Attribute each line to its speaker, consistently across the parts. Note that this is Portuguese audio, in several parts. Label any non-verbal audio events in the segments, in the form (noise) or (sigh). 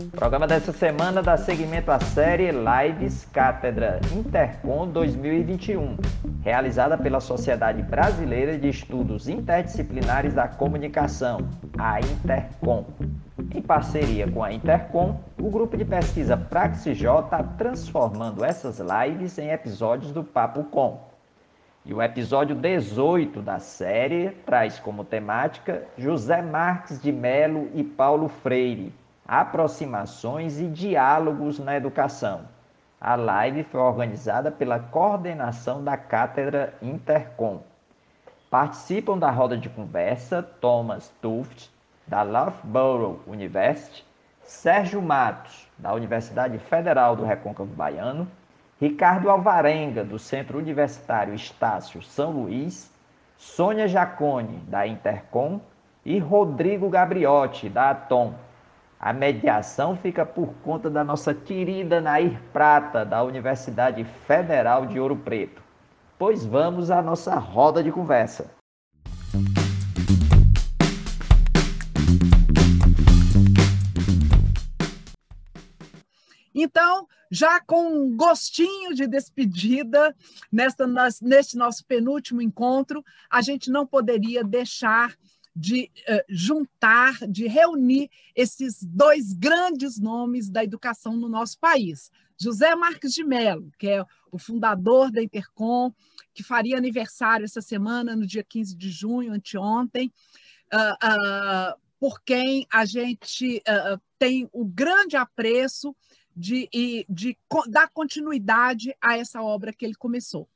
Speaker 1: O programa dessa semana dá seguimento à série Lives Cátedra Intercom 2021, realizada pela Sociedade Brasileira de Estudos Interdisciplinares da Comunicação, a Intercom. Em parceria com a Intercom, o grupo de pesquisa Praxij está transformando essas lives em episódios do Papo Com. E o episódio 18 da série traz como temática José Marques de Melo e Paulo Freire, aproximações e diálogos na educação. A live foi organizada pela coordenação da Cátedra Intercom. Participam da roda de conversa Thomas Tuft, da Loughborough University, Sérgio Matos, da Universidade Federal do Recôncavo Baiano, Ricardo Alvarenga, do Centro Universitário Estácio São Luís, Sônia Jacone, da Intercom, e Rodrigo Gabriotti, da Atom. A mediação fica por conta da nossa querida Nair Prata, da Universidade Federal de Ouro Preto. Pois vamos à nossa roda de conversa.
Speaker 2: Então, já com um gostinho de despedida, nesta, neste nosso penúltimo encontro, a gente não poderia deixar de uh, juntar, de reunir esses dois grandes nomes da educação no nosso país. José Marques de Mello, que é o fundador da Intercom, que faria aniversário essa semana, no dia 15 de junho, anteontem, uh, uh, por quem a gente tem o grande apreço de, de, de dar continuidade a essa obra que ele começou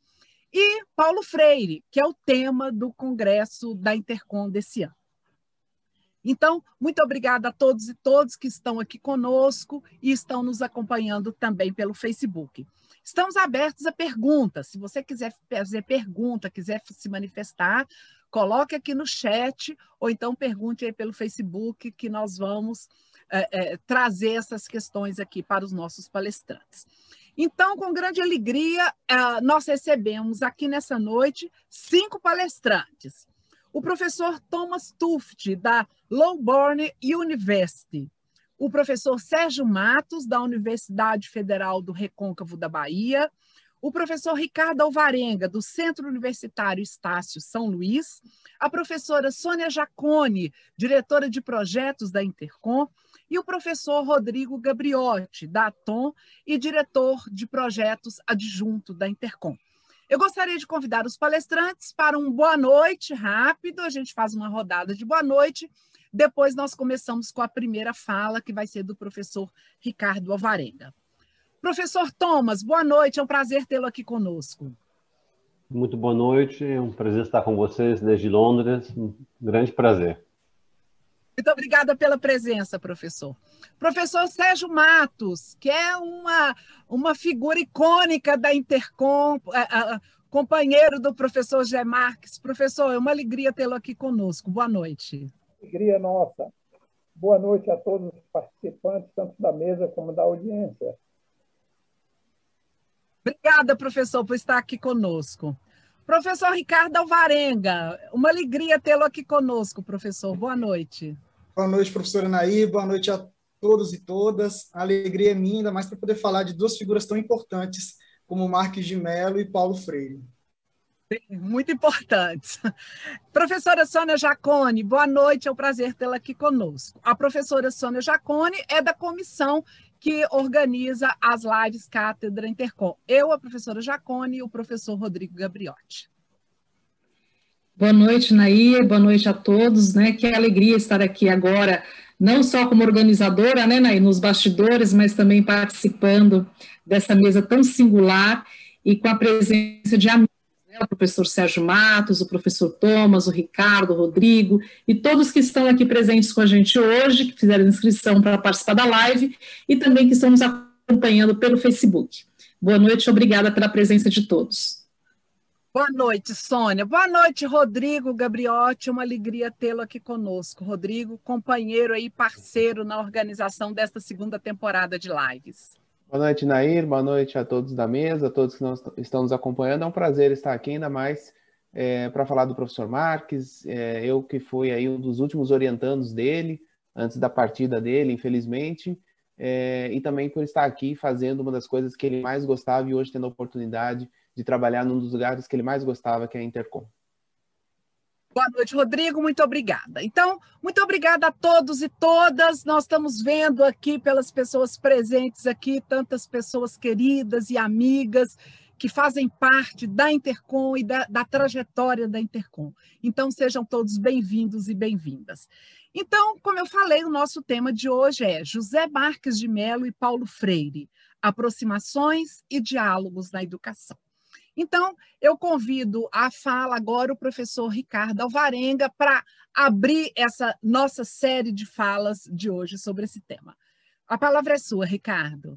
Speaker 2: e Paulo Freire, que é o tema do Congresso da Intercom desse ano. Então, muito obrigada a todos e todas que estão aqui conosco e estão nos acompanhando também pelo Facebook. Estamos abertos a perguntas. Se você quiser fazer pergunta, quiser se manifestar, coloque aqui no chat ou então pergunte aí pelo Facebook que nós vamos é, é, trazer essas questões aqui para os nossos palestrantes. Então, com grande alegria, uh, nós recebemos aqui nessa noite cinco palestrantes. O professor Thomas Tuft, da Lowborn University. O professor Sérgio Matos, da Universidade Federal do Recôncavo da Bahia. O professor Ricardo Alvarenga, do Centro Universitário Estácio São Luís. A professora Sônia Jacone, diretora de projetos da Intercom e o professor Rodrigo Gabriotti, da Atom, e diretor de projetos adjunto da Intercom. Eu gostaria de convidar os palestrantes para um boa noite rápido, a gente faz uma rodada de boa noite, depois nós começamos com a primeira fala, que vai ser do professor Ricardo Alvarenga. Professor Thomas, boa noite, é um prazer tê-lo aqui conosco.
Speaker 3: Muito boa noite, é um prazer estar com vocês desde Londres, um grande prazer.
Speaker 2: Muito obrigada pela presença, professor. Professor Sérgio Matos, que é uma, uma figura icônica da Intercom, a, a, companheiro do professor Gé Marques. Professor, é uma alegria tê-lo aqui conosco. Boa noite.
Speaker 4: Alegria nossa. Boa noite a todos os participantes, tanto da mesa como da audiência.
Speaker 2: Obrigada, professor, por estar aqui conosco. Professor Ricardo Alvarenga, uma alegria tê-lo aqui conosco, professor. Boa noite.
Speaker 5: Boa noite, professora Naí. Boa noite a todos e todas. A alegria é minha, ainda mais para poder falar de duas figuras tão importantes como Marques de Mello e Paulo Freire.
Speaker 2: Muito importantes. (laughs) Professora Sônia Jacone, boa noite, é um prazer tê-la aqui conosco. A professora Sônia Jacone é da comissão que organiza as lives Cátedra Intercom. Eu, a professora Jacone e o professor Rodrigo Gabriotti.
Speaker 6: Boa noite, Nair, boa noite a todos, né? Que alegria estar aqui agora, não só como organizadora, né, Nair, nos bastidores, mas também participando dessa mesa tão singular e com a presença de amigos, né, o professor Sérgio Matos, o professor Thomas, o Ricardo, o Rodrigo e todos que estão aqui presentes com a gente hoje, que fizeram inscrição para participar da live e também que estão nos acompanhando pelo Facebook. Boa noite, obrigada pela presença de todos.
Speaker 2: Boa noite, Sônia. Boa noite, Rodrigo Gabriotti. Uma alegria tê-lo aqui conosco. Rodrigo, companheiro e parceiro na organização desta segunda temporada de lives.
Speaker 7: Boa noite, Nair. Boa noite a todos da mesa, a todos que nós, estão nos acompanhando. É um prazer estar aqui, ainda mais é, para falar do professor Marques. É, eu que fui aí um dos últimos orientandos dele, antes da partida dele, infelizmente. É, e também por estar aqui fazendo uma das coisas que ele mais gostava e hoje tendo a oportunidade de trabalhar num dos lugares que ele mais gostava, que é a Intercom.
Speaker 2: Boa noite, Rodrigo. Muito obrigada. Então, muito obrigada a todos e todas. Nós estamos vendo aqui pelas pessoas presentes aqui, tantas pessoas queridas e amigas que fazem parte da Intercom e da, da trajetória da Intercom. Então, sejam todos bem-vindos e bem-vindas. Então, como eu falei, o nosso tema de hoje é José Marques de Mello e Paulo Freire, aproximações e diálogos na educação. Então, eu convido a fala agora o professor Ricardo Alvarenga para abrir essa nossa série de falas de hoje sobre esse tema. A palavra é sua, Ricardo.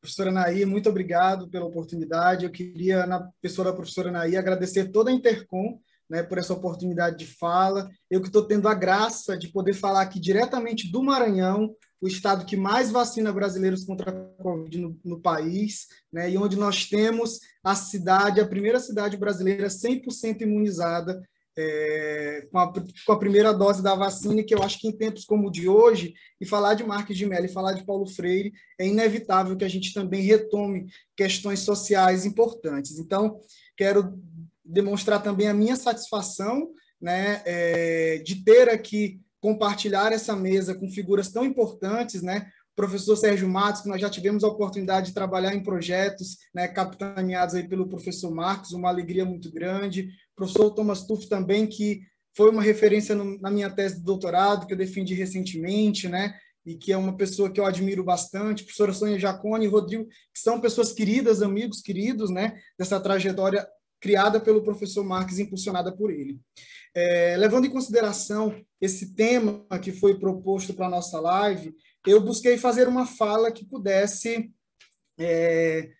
Speaker 5: Professora Naí, muito obrigado pela oportunidade. Eu queria, na pessoa da professora Naí, agradecer toda a Intercom né, por essa oportunidade de fala. Eu que estou tendo a graça de poder falar aqui diretamente do Maranhão, o estado que mais vacina brasileiros contra a Covid no, no país, né, e onde nós temos a cidade, a primeira cidade brasileira 100% imunizada é, com, a, com, a, primeira dose da vacina, que eu acho que em tempos como o de hoje, e falar de Marques de Mello e falar de Paulo Freire, é inevitável que a gente também retome questões sociais importantes. Então, quero demonstrar também a minha satisfação né, é, de ter aqui compartilhar essa mesa com figuras tão importantes, né? Professor Sérgio Matos, que nós já tivemos a oportunidade de trabalhar em projetos, né, capitaneados aí pelo professor Marcos, uma alegria muito grande. Professor Thomas Tuff também, que foi uma referência no, na minha tese de doutorado, que eu defendi recentemente, né? E que é uma pessoa que eu admiro bastante, professora Sônia Jacone e Rodrigo, que são pessoas queridas, amigos queridos, né? Dessa trajetória criada pelo professor Marques, impulsionada por ele. É, levando em consideração esse tema que foi proposto para a nossa live, eu busquei fazer uma fala que pudesse é,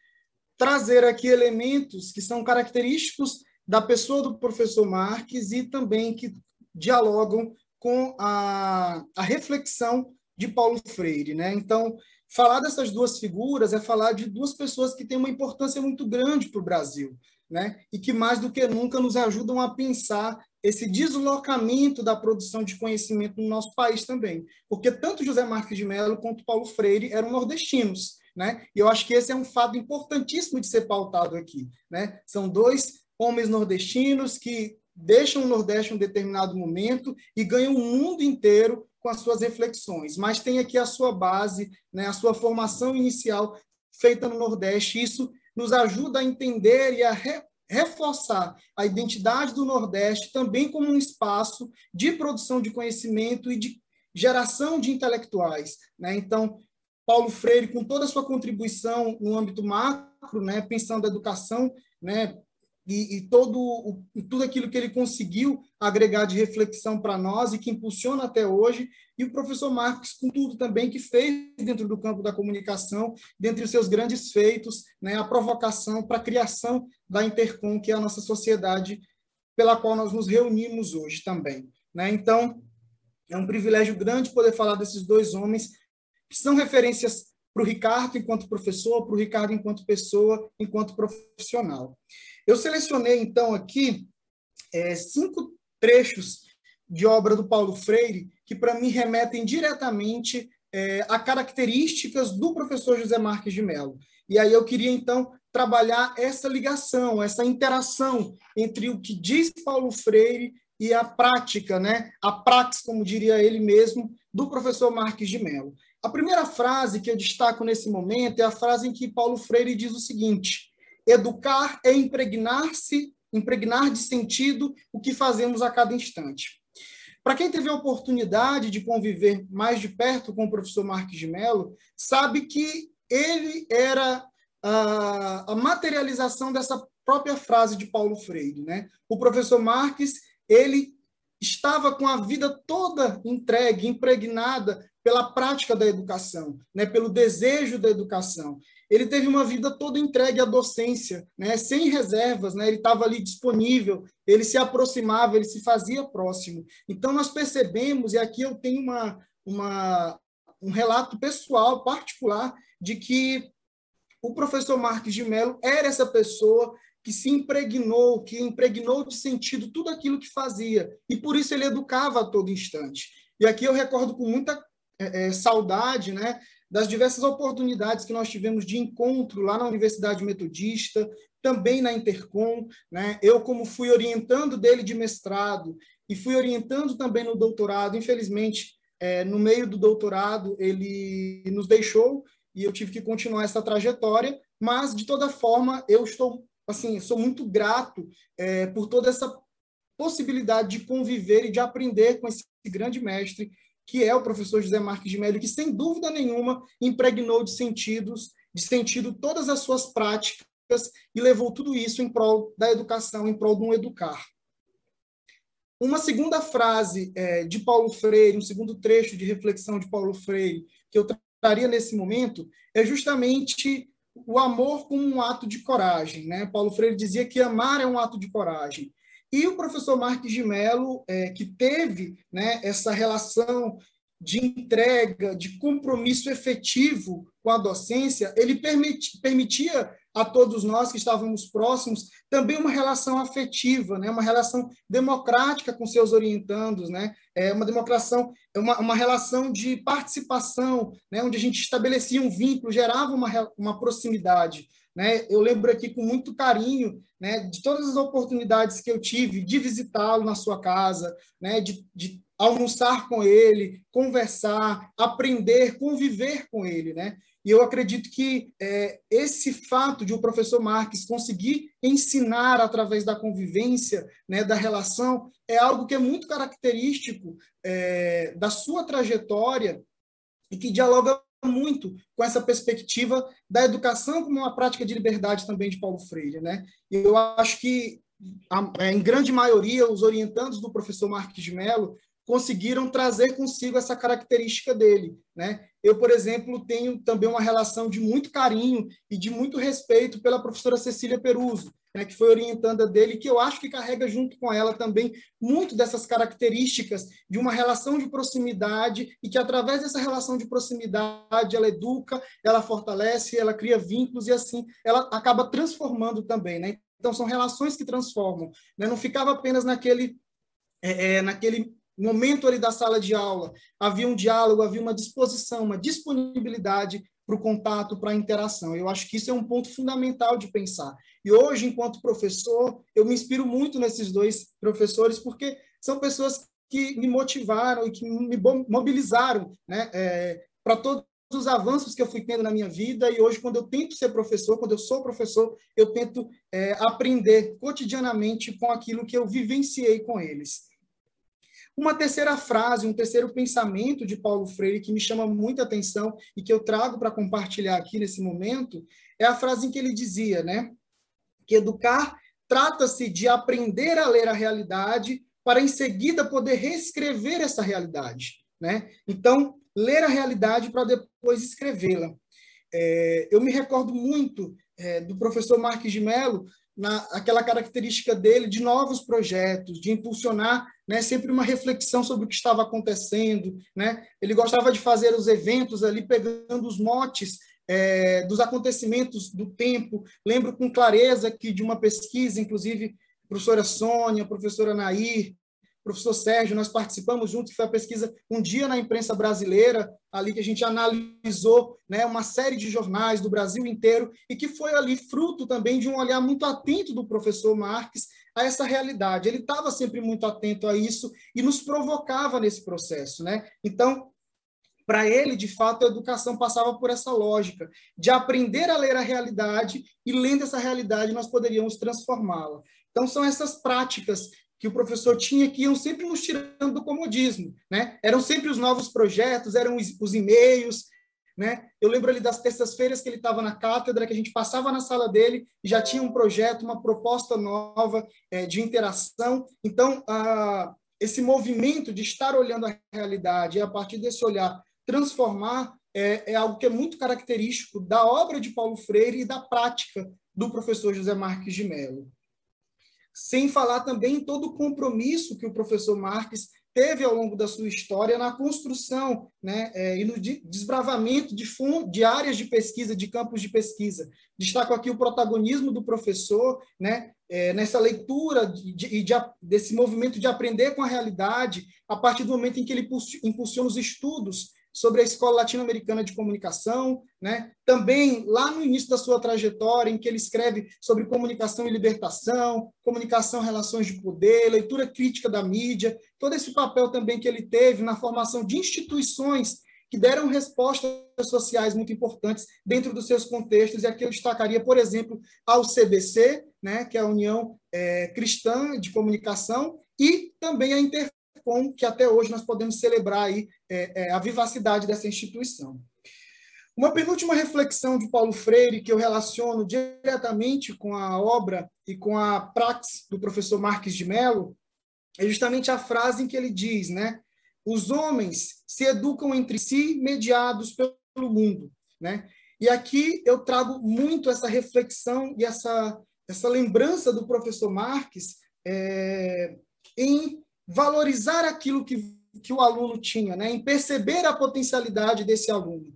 Speaker 5: trazer aqui elementos que são característicos da pessoa do professor Marques e também que dialogam com a, a reflexão de Paulo Freire. Né? Então, falar dessas duas figuras é falar de duas pessoas que têm uma importância muito grande para o Brasil né? e que mais do que nunca nos ajudam a pensar esse deslocamento da produção de conhecimento no nosso país também. Porque tanto José Marques de Mello quanto Paulo Freire eram nordestinos. Né? E eu acho que esse é um fato importantíssimo de ser pautado aqui. Né? São dois homens nordestinos que deixam o Nordeste em um determinado momento e ganham o mundo inteiro com as suas reflexões, mas tem aqui a sua base, né, a sua formação inicial feita no Nordeste. Isso nos ajuda a entender e a reforçar a identidade do Nordeste também como um espaço de produção de conhecimento e de geração de intelectuais. Né? Então, Paulo Freire, com toda a sua contribuição no âmbito macro, né, pensando a educação, né, e, e todo o, tudo aquilo que ele conseguiu agregar de reflexão para nós e que impulsiona até hoje, e o professor Marcos com tudo também que fez dentro do campo da comunicação, dentre os seus grandes feitos, né, a provocação para a criação da Intercom, que é a nossa sociedade pela qual nós nos reunimos hoje também. Né? Então, é um privilégio grande poder falar desses dois homens que são referências para o Ricardo enquanto professor, para o Ricardo enquanto pessoa, enquanto profissional. Eu selecionei, então, aqui é, cinco trechos de obra do Paulo Freire que, para mim, remetem diretamente é, a características do professor José Marques de Mello. E aí eu queria, então, trabalhar essa ligação, essa interação entre o que diz Paulo Freire e a prática, né? a praxis, como diria ele mesmo, do professor Marques de Mello. A primeira frase que eu destaco nesse momento é a frase em que Paulo Freire diz o seguinte: Educar é impregnar-se, impregnar de sentido o que fazemos a cada instante. Para quem teve a oportunidade de conviver mais de perto com o professor Marques de Mello, sabe que ele era a, a materialização dessa própria frase de Paulo Freire. Né? O professor Marques ele estava com a vida toda entregue, impregnada pela prática da educação, né, pelo desejo da educação. Ele teve uma vida toda entregue à docência, né, sem reservas, né, ele estava ali disponível, ele se aproximava, ele se fazia próximo. Então, nós percebemos, e aqui eu tenho uma, uma, um relato pessoal, particular, de que o professor Marques de Mello era essa pessoa que se impregnou, que impregnou de sentido tudo aquilo que fazia, e por isso ele educava a todo instante. E aqui eu recordo com muita é, é, saudade né, das diversas oportunidades que nós tivemos de encontro lá na Universidade Metodista, também na Intercom. Né? Eu, como fui orientando dele de mestrado e fui orientando também no doutorado, infelizmente, é, no meio do doutorado, ele nos deixou e eu tive que continuar essa trajetória, mas, de toda forma, eu estou, assim, sou muito grato é, por toda essa possibilidade de conviver e de aprender com esse grande mestre, que é o professor José Marques de Mello, que, sem dúvida nenhuma, impregnou de sentidos, de sentido todas as suas práticas e levou tudo isso em prol da educação, em prol de um educar. Uma segunda frase é, de Paulo Freire, um segundo trecho de reflexão de Paulo Freire, que eu traria nesse momento, é justamente o amor como um ato de coragem. Né? Paulo Freire dizia que amar é um ato de coragem. E o professor Marques de Mello, é, que teve né, essa relação de entrega, de compromisso efetivo com a docência, ele permiti, permitia a todos nós que estávamos próximos também uma relação afetiva, né? uma relação democrática com seus orientandos, né? é uma democração, é uma, uma relação de participação, né? onde a gente estabelecia um vínculo, gerava uma, uma proximidade. Né? Eu lembro aqui com muito carinho né, de todas as oportunidades que eu tive de visitá-lo na sua casa, né, de, de almoçar com ele, conversar, aprender, conviver com ele, né? E eu acredito que é, esse fato de o professor Marques conseguir ensinar através da convivência, né, da relação, é algo que é muito característico é, da sua trajetória e que dialoga muito com essa perspectiva da educação como uma prática de liberdade também de Paulo Freire, né? E eu acho que a, em grande maioria os orientandos do professor Marques de Mello conseguiram trazer consigo essa característica dele, né? Eu, por exemplo, tenho também uma relação de muito carinho e de muito respeito pela professora Cecília Peruso, né, que foi orientanda dele, que eu acho que carrega junto com ela também muito dessas características de uma relação de proximidade e que, através dessa relação de proximidade, ela educa, ela fortalece, ela cria vínculos e, assim, ela acaba transformando também. Né? Então, são relações que transformam. Né? Não ficava apenas naquele, é, é naquele momento ali da sala de aula, havia um diálogo, havia uma disposição, uma disponibilidade para o contato, para a interação. Eu acho que isso é um ponto fundamental de pensar. E hoje, enquanto professor, eu me inspiro muito nesses dois professores, porque são pessoas que me motivaram e que me mobilizaram né, é, para todos os avanços que eu fui tendo na minha vida. E hoje, quando eu tento ser professor, quando eu sou professor, eu tento é, aprender cotidianamente com aquilo que eu vivenciei com eles. Uma terceira frase, um terceiro pensamento de Paulo Freire que me chama muita atenção e que eu trago para compartilhar aqui nesse momento é a frase em que ele dizia, né? Que educar trata-se de aprender a ler a realidade para em seguida poder reescrever essa realidade, né? Então, ler a realidade para depois escrevê-la. É, eu me recordo muito é, do professor Marques de Mello na aquela característica dele de novos projetos, de impulsionar né, sempre uma reflexão sobre o que estava acontecendo. Né? Ele gostava de fazer os eventos ali pegando os motes é, dos acontecimentos do tempo. Lembro com clareza que de uma pesquisa, inclusive, professora Sônia, professora Nair, professor Sérgio, nós participamos junto, que foi a pesquisa Um Dia na Imprensa Brasileira, ali que a gente analisou né, uma série de jornais do Brasil inteiro e que foi ali fruto também de um olhar muito atento do professor Marques a essa realidade. Ele estava sempre muito atento a isso e nos provocava nesse processo. Né? Então, para ele, de fato, a educação passava por essa lógica de aprender a ler a realidade e, lendo essa realidade, nós poderíamos transformá-la. Então, são essas práticas que o professor tinha que iam sempre nos tirando do comodismo, né? Eram sempre os novos projetos, eram os, e-mails, né? Eu lembro ali das terças-feiras que ele estava na cátedra, que a gente passava na sala dele e já tinha um projeto, uma proposta nova é, de interação. Então, a, esse movimento de estar olhando a realidade, e a partir desse olhar transformar é, é, algo que é muito característico da obra de Paulo Freire e da prática do professor José Marques de Mello. Sem falar também em todo o compromisso que o professor Marques teve ao longo da sua história na construção né, é, e no desbravamento de, de áreas de pesquisa, de campos de pesquisa. Destaco aqui o protagonismo do professor né, é, nessa leitura de, de, de, desse movimento de aprender com a realidade, a partir do momento em que ele impulsiona os estudos sobre a Escola Latino-Americana de Comunicação, né? também lá no início da sua trajetória, em que ele escreve sobre comunicação e libertação, comunicação, relações de poder, leitura crítica da mídia, todo esse papel também que ele teve na formação de instituições que deram respostas sociais muito importantes dentro dos seus contextos, e aqui eu destacaria, por exemplo, ao CBC, né, que é a União é, Cristã de Comunicação, e também a Inter com que até hoje nós podemos celebrar aí, é, é, a vivacidade dessa instituição. Uma penúltima reflexão de Paulo Freire, que eu relaciono diretamente com a obra e com a praxis do professor Marques de Mello, é justamente a frase em que ele diz, né? Os homens se educam entre si, mediados pelo mundo, né? E aqui eu trago muito essa reflexão e essa, essa lembrança do professor Marques é, em valorizar aquilo que, que o aluno tinha, né? em perceber a potencialidade desse aluno.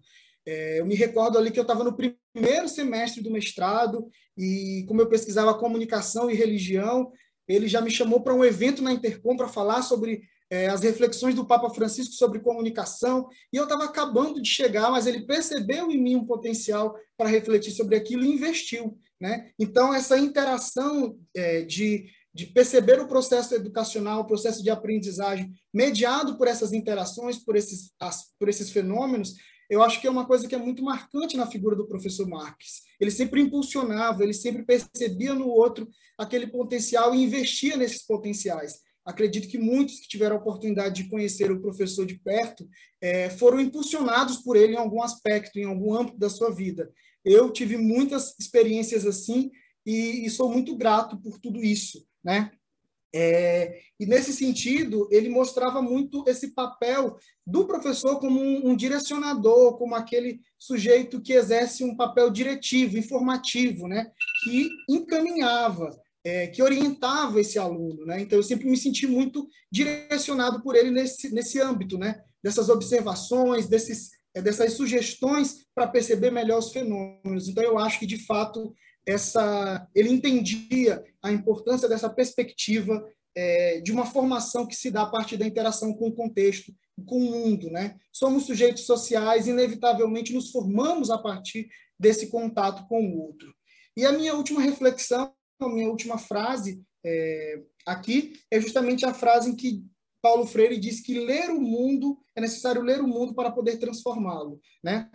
Speaker 5: É, eu me recordo ali que eu estava no primeiro semestre do mestrado e, como eu pesquisava comunicação e religião, ele já me chamou para um evento na Intercom para falar sobre é, as reflexões do Papa Francisco sobre comunicação, e eu estava acabando de chegar, mas ele percebeu em mim um potencial para refletir sobre aquilo e investiu. Né? Então, essa interação é, de de perceber o processo educacional, o processo de aprendizagem mediado por essas interações, por esses, as, por esses fenômenos, eu acho que é uma coisa que é muito marcante na figura do professor Marques. Ele sempre impulsionava, ele sempre percebia no outro aquele potencial e investia nesses potenciais. Acredito que muitos que tiveram a oportunidade de conhecer o professor de perto é, foram impulsionados por ele em algum aspecto, em algum âmbito da sua vida. Eu tive muitas experiências assim e, e sou muito grato por tudo isso né? É, e nesse sentido, ele mostrava muito esse papel do professor como um, um, direcionador, como aquele sujeito que exerce um papel diretivo, informativo, né? que encaminhava, é, que orientava esse aluno. Né? Então, eu sempre me senti muito direcionado por ele nesse, nesse âmbito, né? dessas observações, desses, é, dessas sugestões para perceber melhor os fenômenos. Então, eu acho que, de fato, essa, ele entendia a importância dessa perspectiva é, de uma formação que se dá a partir da interação com o contexto, com o mundo. Né? Somos sujeitos sociais, inevitavelmente nos formamos a partir desse contato com o outro. E a minha última reflexão, a minha última frase é, aqui, é justamente a frase em que Paulo Freire diz que ler o mundo, é necessário ler o mundo para poder transformá-lo. Né?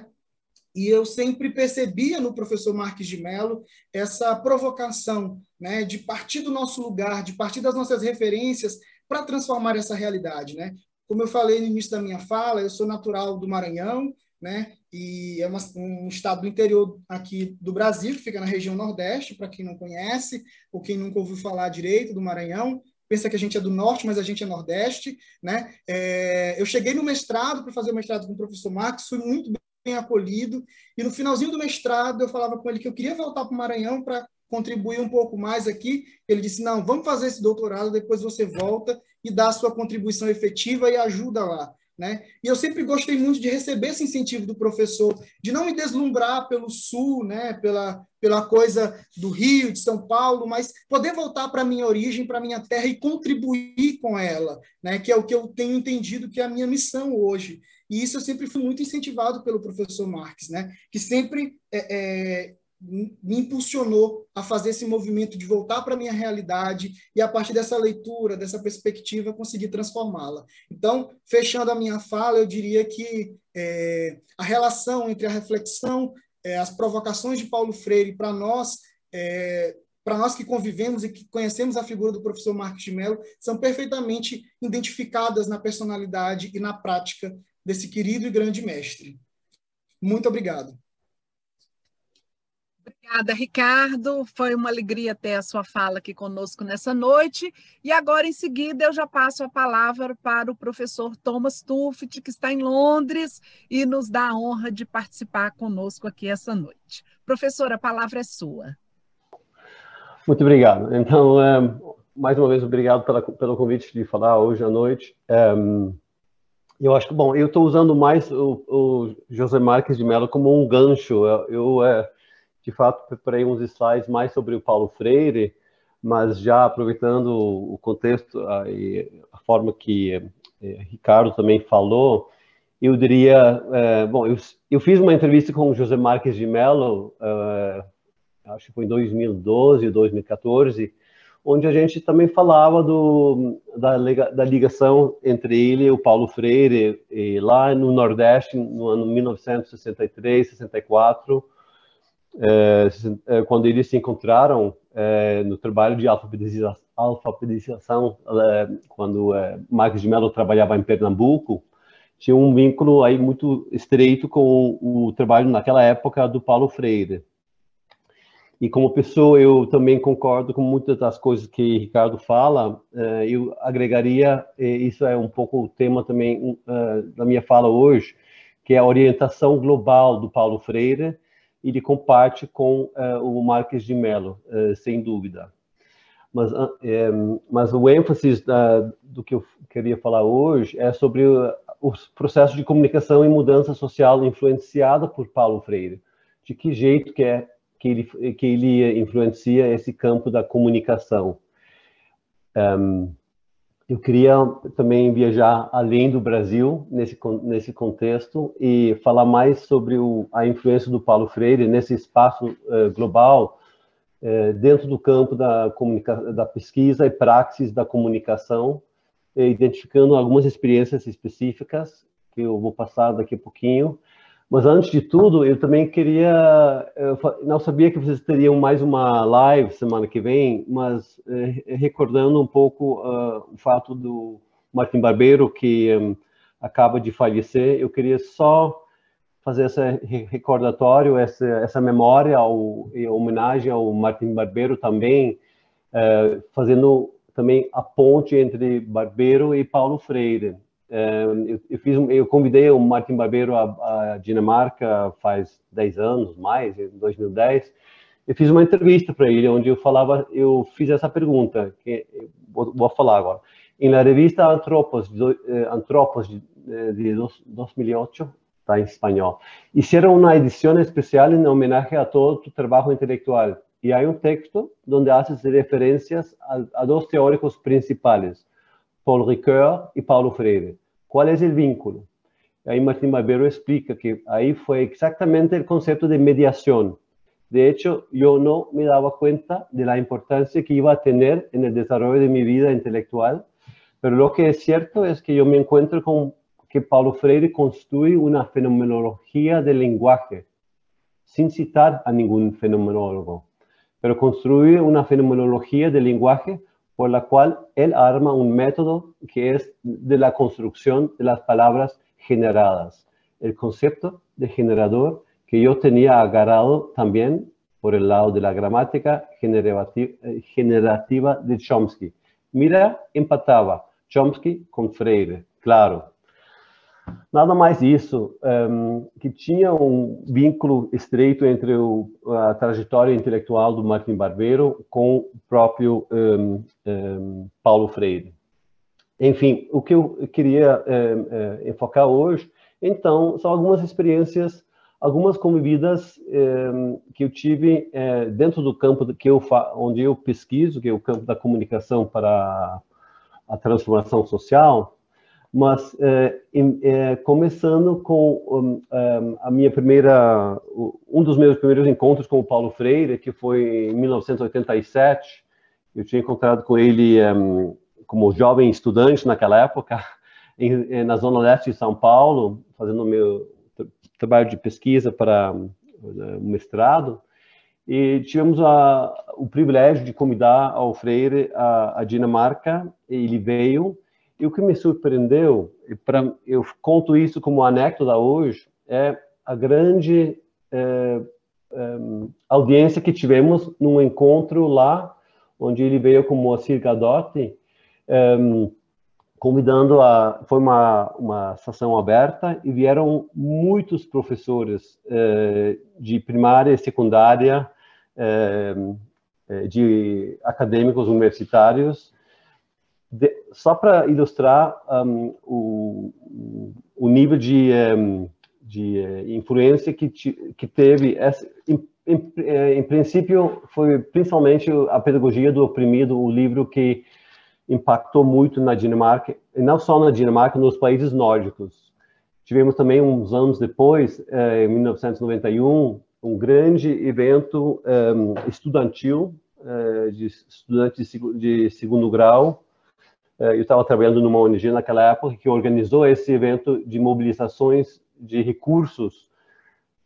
Speaker 5: E eu sempre percebia no professor Marques de Mello essa provocação né, de partir do nosso lugar, de partir das nossas referências para transformar essa realidade. Né? Como eu falei no início da minha fala, eu sou natural do Maranhão, né, e é uma, um estado do interior aqui do Brasil, que fica na região Nordeste, para quem não conhece, ou quem nunca ouviu falar direito do Maranhão, pensa que a gente é do norte, mas a gente é nordeste, né? É, eu cheguei no mestrado para fazer o mestrado com o professor Marcos, fui muito bem acolhido. E no finalzinho do mestrado, eu falava com ele que eu queria voltar para o Maranhão para contribuir um pouco mais aqui. Ele disse: não, vamos fazer esse doutorado, depois você volta e dá a sua contribuição efetiva e ajuda lá. Né? E eu sempre gostei muito de receber esse incentivo do professor, de não me deslumbrar pelo sul, né? pela, pela coisa do Rio, de São Paulo, mas poder voltar para a minha origem, para a minha terra e contribuir com ela, né? que é o que eu tenho entendido que é a minha missão hoje. E isso eu sempre fui muito incentivado pelo professor Marques, né? que sempre é, é, me impulsionou a fazer esse movimento de voltar para a minha realidade e, a partir dessa leitura, dessa perspectiva, conseguir transformá-la. Então, fechando a minha fala, eu diria que é, a relação entre a reflexão, é, as provocações de Paulo Freire para nós, é, para nós que convivemos e que conhecemos a figura do professor Marques de Mello, são perfeitamente identificadas na personalidade e na prática desse querido e grande mestre. Muito obrigado.
Speaker 2: Obrigada, Ricardo. Foi uma alegria ter a sua fala aqui conosco nessa noite. E agora, em seguida, eu já passo a palavra para o professor Thomas Tuffet, que está em Londres e nos dá a honra de participar conosco aqui essa noite. Professor, a palavra é sua.
Speaker 3: Muito obrigado. Então, é, mais uma vez, obrigado pela, pelo convite de falar hoje à noite. É, eu acho que, bom, eu estou usando mais o, o, José Marques de Mello como um gancho. Eu, eu é, de fato, preparei uns slides mais sobre o Paulo Freire, mas já aproveitando o contexto a, a forma que é, Ricardo também falou, eu diria, é, bom, eu, eu, fiz uma entrevista com o José Marques de Mello, é, acho que foi em 2012, 2014, onde a gente também falava do, da, da, ligação entre ele e o Paulo Freire, e lá no Nordeste, no ano 1963, 64, é, quando eles se encontraram é, no trabalho de alfabetização, é, quando é, Marcos de Mello trabalhava em Pernambuco, tinha um vínculo aí muito estreito com o trabalho naquela época do Paulo Freire. E como pessoa, eu também concordo com muitas das coisas que Ricardo fala. É, eu agregaria, isso é um pouco o tema também da minha fala hoje, que é a orientação global do Paulo Freire, ele comparte com uh, o Marques de Mello, sem dúvida. Mas, mas o ênfase do que eu queria falar hoje é sobre o processo de comunicação e mudança social influenciada por Paulo Freire. De que jeito que é que ele, que ele influencia esse campo da comunicação. Um, eu queria também viajar além do Brasil nesse nesse contexto e falar mais sobre o, a influência do Paulo Freire nesse espaço uh, global uh, dentro do campo da da pesquisa e praxis da comunicação, uh, identificando algumas experiências específicas que eu vou passar daqui a pouquinho mas antes de tudo, eu também queria. Eu não sabia que vocês teriam mais uma live semana que vem, mas eh, recordando um pouco uh, o fato do Martin Barbeiro, que um, acaba de falecer, eu queria só fazer esse recordatório, essa, essa memória, ao, em homenagem ao Martin Barbeiro também, uh, fazendo também a ponte entre Barbeiro e Paulo Freire. Eu, eu, fiz, eu convidei o Martin Barbeiro à, Dinamarca faz 10 anos, mais, em 2010. Eu fiz uma entrevista para ele, onde eu falava, eu fiz essa pergunta, que vou, vou falar agora. Em la revista Antropos, eh, Antropos de, eh, de 2008, está em espanhol, hicieron uma edição especial em homenagem a todo tu trabalho intelectual. E há um texto onde haces referências a, a dois teóricos principais, Paul Ricoeur e Paulo Freire. ¿Cuál es el vínculo? Ahí Martín Barbero explica que ahí fue exactamente el concepto de mediación. De hecho, yo no me daba cuenta de la importancia que iba a tener en el desarrollo de mi vida intelectual, pero lo que es cierto es que yo me encuentro con que Paulo Freire construye una fenomenología del lenguaje, sin citar a ningún fenomenólogo, pero construye una fenomenología del lenguaje por la cual él arma un método que es de la construcción de las palabras generadas. El concepto de generador que yo tenía agarrado también por el lado de la gramática eh, generativa de Chomsky. Mira, empataba Chomsky con Freire, claro. Nada mais isso, um, que tinha um vínculo estreito entre o, a trajetória intelectual do Martin Barbeiro com o próprio um, um, Paulo Freire. Enfim, o que eu queria enfocar hoje, então, são algumas experiências, algumas convividas que eu tive eh, dentro do campo que eu onde eu pesquiso, que é o campo da comunicação para a transformação social, mas é, é, começando com um, um, a minha primeira, um dos meus primeiros encontros com o Paulo Freire, que foi em 1987, eu tinha encontrado com ele um, como jovem estudante naquela época, (laughs) em, na zona leste de São Paulo, fazendo meu trabalho de pesquisa para o mestrado, e tivemos a, o privilégio de convidar ao Freire a Dinamarca, ele veio, e o que me surpreendeu, e pra, eu conto isso como anedota hoje, é a grande é, um, audiência que tivemos num encontro lá, onde ele veio com Moacir Gadotti, um, convidando a. Foi uma, uma sessão aberta e vieram muitos professores uh, de primária e secundária, uh, de acadêmicos universitários, de, só para ilustrar um, o, o nível de, um, de uh, influência que, que teve, essa, em, em, eh, em, princípio, foi principalmente a pedagogia do oprimido, o livro que impactou muito na Dinamarca, e não só na Dinamarca, nos países nórdicos. Tivemos também, uns anos depois, eh, em 1991, um grande evento um, estudantil de estudantes de segundo grau, eh, eu estava trabalhando numa ONG naquela época que organizou esse evento de mobilizações de recursos.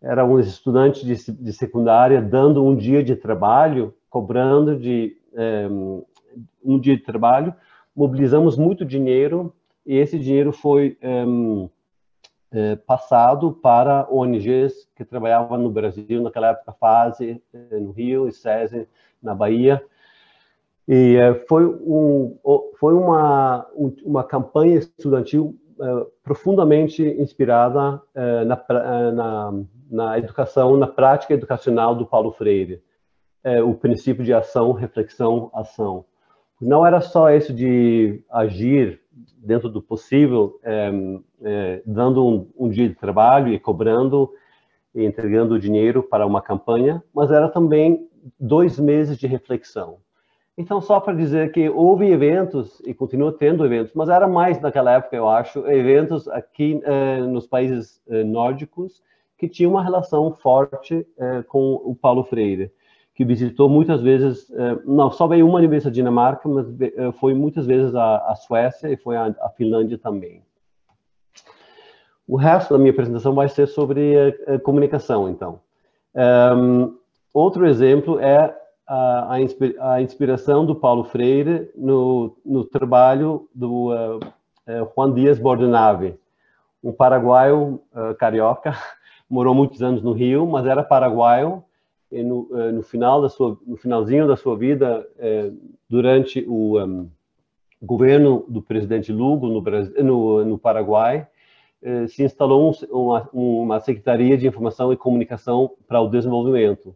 Speaker 3: Eram uns estudantes de, de secundária dando um dia de trabalho, cobrando de um, eh, um dia de trabalho. Mobilizamos muito dinheiro e esse dinheiro foi um, é, eh, passado para ONGs que trabalhavam no Brasil naquela época, FASE no Rio e SESI na Bahia e uh, foi, um, foi uma, uma campanha estudantil uh, profundamente inspirada uh, na, na, na, educação, na prática educacional do Paulo Freire. o princípio de ação, reflexão, ação. Não era só isso de agir dentro do possível, dando um, um dia de trabalho e cobrando e entregando dinheiro para uma campanha, mas era também dois meses de reflexão então, só para dizer que houve eventos, e continua tendo eventos, mas era mais naquela época, eu acho, eventos aqui eh, nos países eh, nórdicos que tinham uma relação forte eh, com o Paulo Freire, que visitou muitas vezes, eh, não só veio uma vez a Dinamarca, mas eh, foi muitas vezes a, a Suécia e foi a, a, Finlândia também. O resto da minha apresentação vai ser sobre eh, comunicação, então. Um, outro exemplo é a, a, inspiração do Paulo Freire no, no trabalho do uh, uh, Juan Dias Bordenave, um paraguaio uh, carioca, (laughs) morou muitos anos no Rio, mas era paraguaio e no, no final da sua, no finalzinho da sua vida, durante o um, governo do presidente Lugo no, Brasil, no, no Paraguai, se instalou um, uma, uma secretaria de informação e comunicação para o desenvolvimento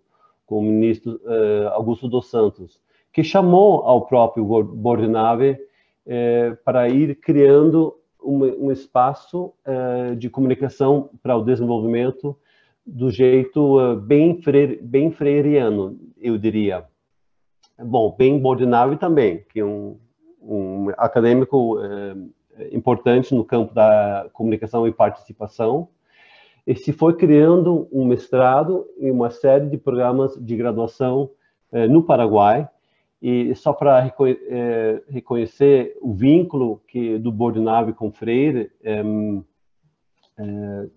Speaker 3: com o ministro uh, Augusto dos Santos, que chamou ao próprio Bordenave uh, para ir criando um, espaço uh, de comunicação para o desenvolvimento do jeito bem, freire, bem freiriano, eu diria. Bom, bem Bordenave também, que é um, um acadêmico importante no campo da comunicação e participação, e se foi criando um mestrado e uma série de programas de graduação eh, no Paraguai. E só para eh, reconhecer o vínculo que do Bordenave com Freire, eh,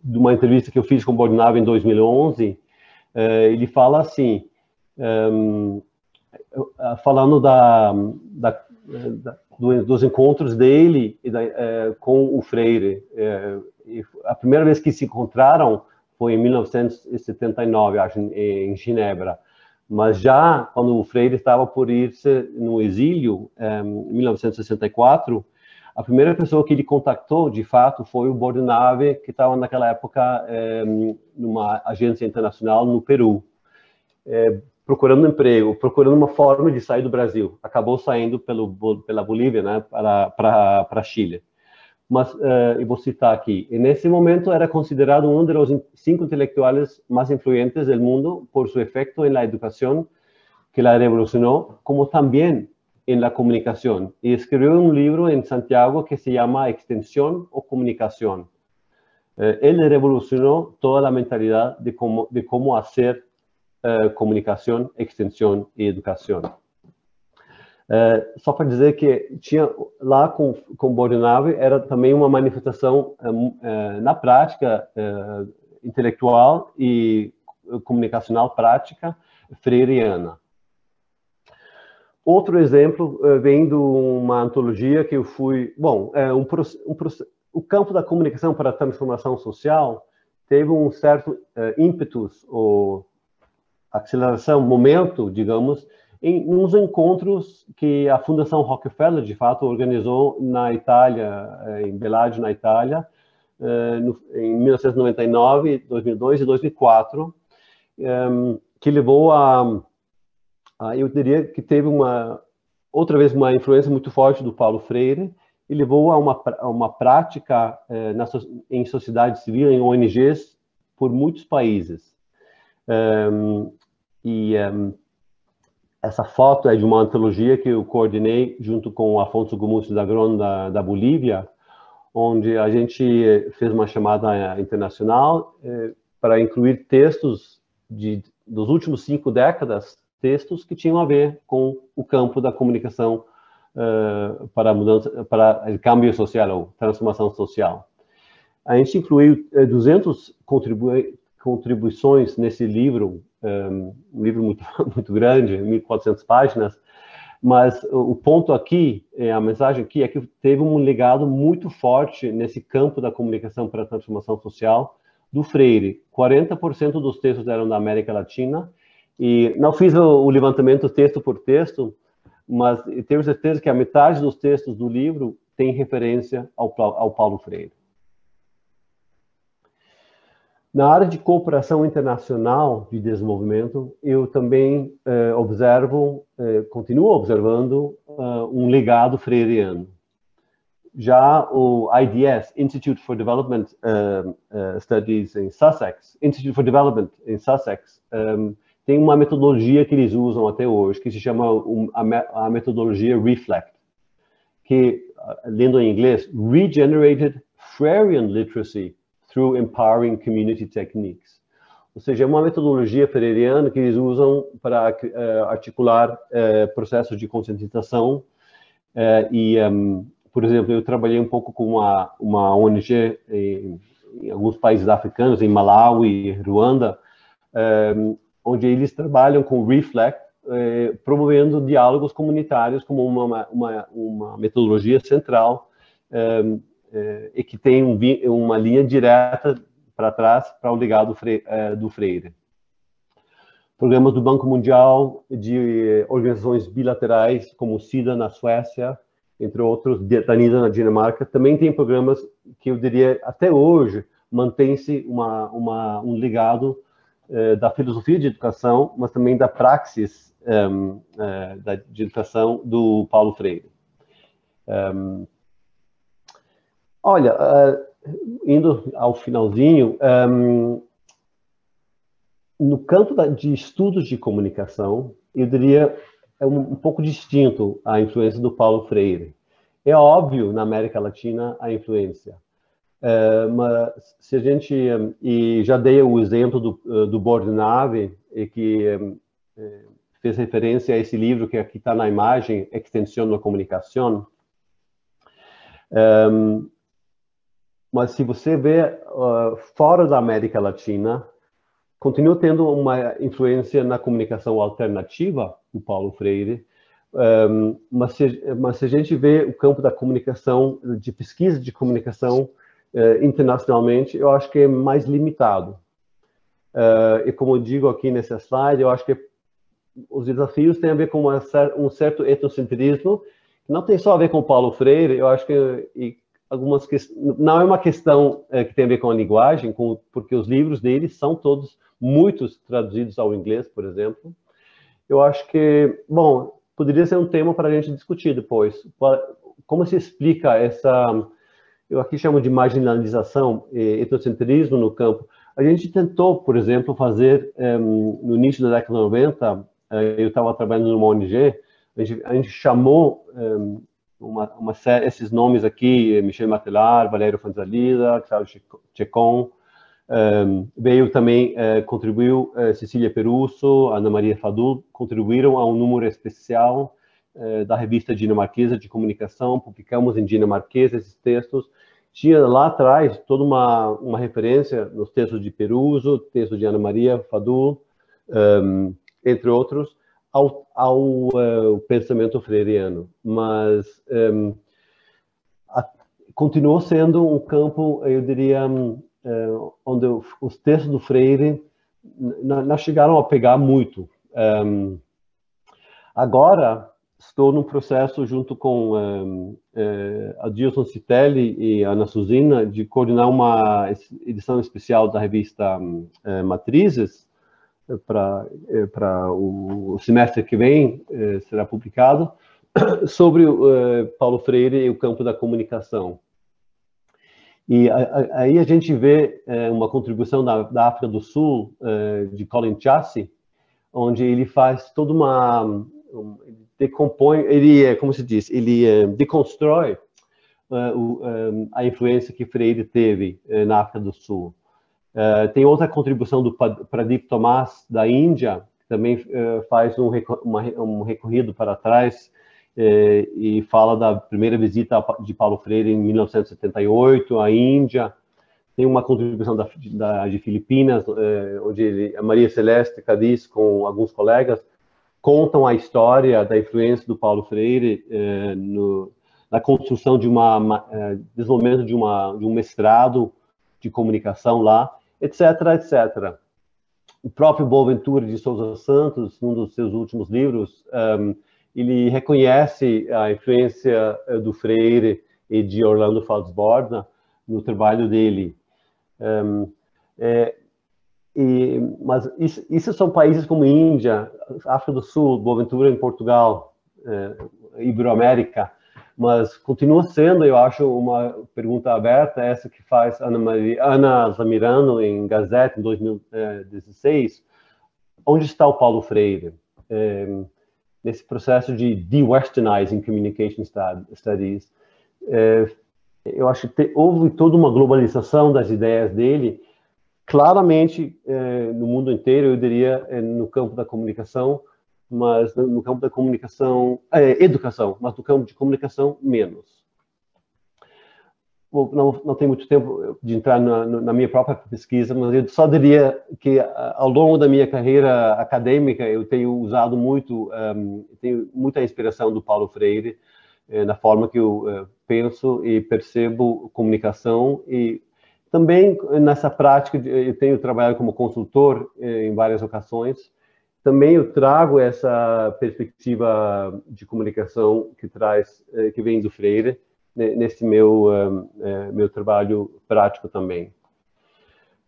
Speaker 3: de uma entrevista que eu fiz com o Bordenave em 2011, ele fala assim, falando da, da, da dos encontros dele com o Freire, a primeira vez que se encontraram foi em 1979, acho, em Genebra. Mas já quando o Freire estava por ir-se no exílio, em 1964, a primeira pessoa que ele contactou, de fato, foi o Bordenave, que estava naquela época numa agência internacional no Peru, é, procurando emprego, procurando uma forma de sair do Brasil. Acabou saindo pelo, pela Bolívia, né, para para Chile mas uh, eu vou citar aqui. Nesse momento era considerado um dos cinco intelectuais mais influentes do mundo por seu efeito na educação que la revolucionou, como também em la comunicação. E escreveu um livro em Santiago que se chama Extensión ou Comunicação. Uh, ele revolucionou toda a mentalidade de como de como fazer uh, comunicação, e. É, só para dizer que tinha lá com com Bordenave era também uma manifestação é, na prática é, intelectual e comunicacional prática freiriana. Outro exemplo vem de uma antologia que eu fui, bom, é um, um, o campo da comunicação para a transformação social teve um certo ímpetus ou aceleração, momento, digamos, em uns encontros que a Fundação Rockefeller, de fato, organizou na Itália, eh, em Bellagio, na Itália, eh, em 1999, 2002 e 2004, ehm, que levou a, a, eu diria que teve uma, outra vez, uma influência muito forte do Paulo Freire, e levou a uma, a uma prática eh, na, em sociedade civil, em ONGs, por muitos países. Ehm, e um, essa foto é de uma antologia que eu coordenei junto com o Afonso Gumucio da Gron da, da Bolívia, onde a gente fez uma chamada internacional eh, para incluir textos de, dos últimos cinco décadas, textos que tinham a ver com o campo da comunicação uh, para mudança, para o câmbio social ou transformação social. A gente incluiu 200 eh, contribui contribuições nesse livro um livro muito, (laughs) muito grande, 1.400 páginas, mas o ponto aqui, é, a mensagem aqui é que teve um legado muito forte nesse campo da comunicação para a transformação social do Freire. 40% dos textos eram da América Latina, e não fiz o levantamento texto por texto, mas tenho certeza que a metade dos textos do livro tem referência ao, ao Paulo Freire. Na área de cooperação internacional de desenvolvimento, eu também eh, observo, eh, continuo observando uh, um legado freiriano. Já o IDS, Institute for Development uh, Studies em Sussex, Institute for Development em Sussex, um, tem uma metodologia que eles usam até hoje, que se chama um, a, a metodologia REFLECT, que, lendo em inglês, Regenerated Freirean Literacy through empowering community techniques. Ou seja, é uma metodologia freiriana que eles usam para uh, articular uh, processos de conscientização. Uh, e, um, por exemplo, eu trabalhei um pouco com uma, uma ONG em, em alguns países africanos, em Malawi Ruanda, um, onde eles trabalham com Reflect, promovendo diálogos comunitários como uma, uma, uma metodologia central um, é, e que tem um, uma linha direta para trás para o legado é, do Freire. Programas do Banco Mundial, de organizações bilaterais, como o SIDA na Suécia, entre outros, da na Dinamarca, também tem programas que eu diria, até hoje, mantém-se uma, uma, um legado eh, da filosofia de educação, mas também da praxis eh, da, de educação do Paulo Freire. Um, Olha, uh, indo ao finalzinho, um, no campo da, de estudos de comunicação, eu diria é um, um, pouco distinto a influência do Paulo Freire. É óbvio na América Latina a influência, uh, mas se a gente um, e já dei o exemplo do, do Bordenave e que um, fez referência a esse livro que aqui está na imagem, Extensión na Comunicação. Um, mas se você vê uh, fora da América Latina, continua tendo uma influência na comunicação alternativa, o Paulo Freire, um, mas, se, mas se a gente vê o campo da comunicação, de pesquisa de comunicação uh, internacionalmente, eu acho que é mais limitado. Uh, e como eu digo aqui nessa slide, eu acho que os desafios têm a ver com uma, um certo etnocentrismo, que não tem só a ver com Paulo Freire, eu acho que e algumas questões. Não é uma questão é, que tem a ver com a linguagem, com, porque os livros dele são todos, muitos traduzidos ao inglês, por exemplo. Eu acho que, bom, poderia ser um tema para a gente discutir depois. Como se explica essa, eu aqui chamo de marginalização e etnocentrismo no campo. A gente tentou, por exemplo, fazer, eh, no início da década de 90, eh, eu estava trabalhando numa ONG, a gente, chamou uma, uma série, esses nomes aqui, Michel Matelar, Valério Fanzalida, Claudio Checon, um, veio também, uh, contribuiu uh, Cecília Perusso, Ana Maria Fadul, contribuíram a um número especial uh, da revista dinamarquesa de comunicação, publicamos em dinamarquês esses textos, tinha lá atrás toda uma, uma referência nos textos de Peruso, textos de Ana Maria Fadul, um, entre outros, ao, ao uh, pensamento freiriano, mas um, ehm, a, continuou sendo um campo, eu diria, um, uh, onde os textos do Freire não chegaram a pegar muito. Um, agora, estou no processo, junto com um, é, a Dilson Citelli e a Ana Suzina, de coordenar uma edição especial da revista um, Matrizes, para é, o, semestre que vem, é, será publicado, (clears throat) sobre uh, Paulo Freire e o campo da comunicação. E aí a gente vê é, uma contribuição da, África do Sul, é, de Colin Chassi, onde ele faz toda uma... Um, decompõe, ele, é, como se diz, ele é, deconstrói a influência que Freire teve na África do Sul. Uh, tem outra contribuição do Pradip Tomás, da Índia, que também faz um, uma, um recorrido para trás é, e fala da primeira visita de Paulo Freire em 1978 à Índia. Tem uma contribuição da, da de Filipinas, onde ele, a Maria Celeste Cadiz, com alguns colegas, contam a história da influência do Paulo Freire no, na construção de uma, desenvolvimento de, uma, de um mestrado de comunicação lá, etc, etc. O próprio Boaventura de Souza Santos, num dos seus últimos livros, um, ele reconhece a influência eh, do Freire e de Orlando Falsborda no trabalho dele. Um, é, e, mas isso, isso, são países como Índia, África do Sul, Boaventura em Portugal, é, Iberoamérica, mas continua sendo, eu acho, uma pergunta aberta, essa que faz Ana, Maria, Ana Zamirano em Gazette, em 2016, eh, onde está o Paulo Freire? É, nesse processo de de-westernizing communication studies. É, eu acho que te, houve toda uma globalização das ideias dele, claramente é, no mundo inteiro, eu diria, é, no campo da comunicação, mas no campo da comunicação, é, educação, mas no campo de comunicação, menos não, não tenho muito tempo de entrar na, na, minha própria pesquisa, mas eu só diria que ao longo da minha carreira acadêmica eu tenho usado muito, um, tenho muita inspiração do Paulo Freire eh, na forma que eu eh, penso e percebo comunicação e também nessa prática eu tenho trabalhado como consultor eh, em várias ocasiões. Também eu trago essa perspectiva de comunicação que traz, eh, que vem do Freire nesse meu, uh, meu trabalho prático também.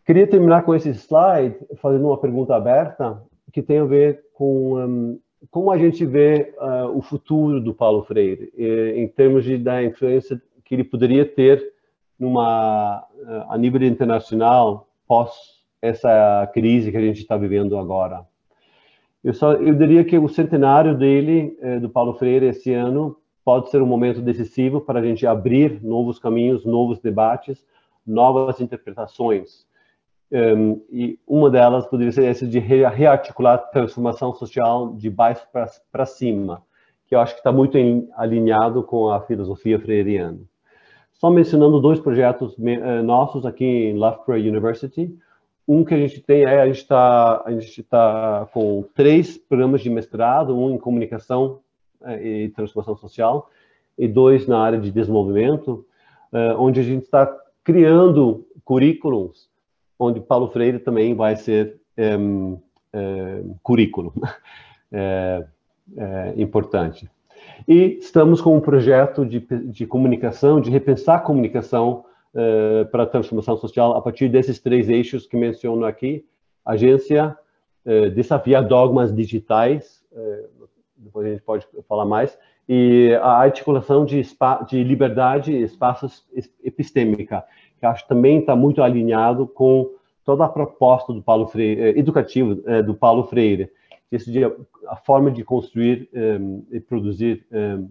Speaker 3: Queria terminar com esse slide fazendo uma pergunta aberta que tem a ver com um, como a gente vê uh, o futuro do Paulo Freire em termos de, da influência que ele poderia ter numa uh, a nível internacional pós essa crise que a gente está vivendo agora. Eu só eu diria que o centenário dele do Paulo Freire esse ano pode ser um momento decisivo para a gente abrir novos caminhos, novos debates, novas interpretações. Um, e uma delas poderia ser essa de rearticular transformação social de baixo para cima, que eu acho que está muito em, alinhado com a filosofia freiriana. Só mencionando dois projetos uh, nossos aqui em Loughborough University. Um que a gente tem é a gente está tá com três programas de mestrado, um em comunicação é, e transformação social, e dois na área de desenvolvimento, é, onde a gente está criando currículos, onde Paulo Freire também vai ser é, é, currículo (laughs) é, é, importante. E estamos com um projeto de, de comunicação, de repensar a comunicação para a transformação social a partir desses três eixos que menciono aqui, agência, desafiar dogmas digitais, depois a gente pode falar mais, e a articulação de, de liberdade e espaços epistêmica, que acho também está muito alinhado com toda a proposta do Paulo Freire, eh, educativo eh, do Paulo Freire, esse dia, a forma de construir eh, e produzir um,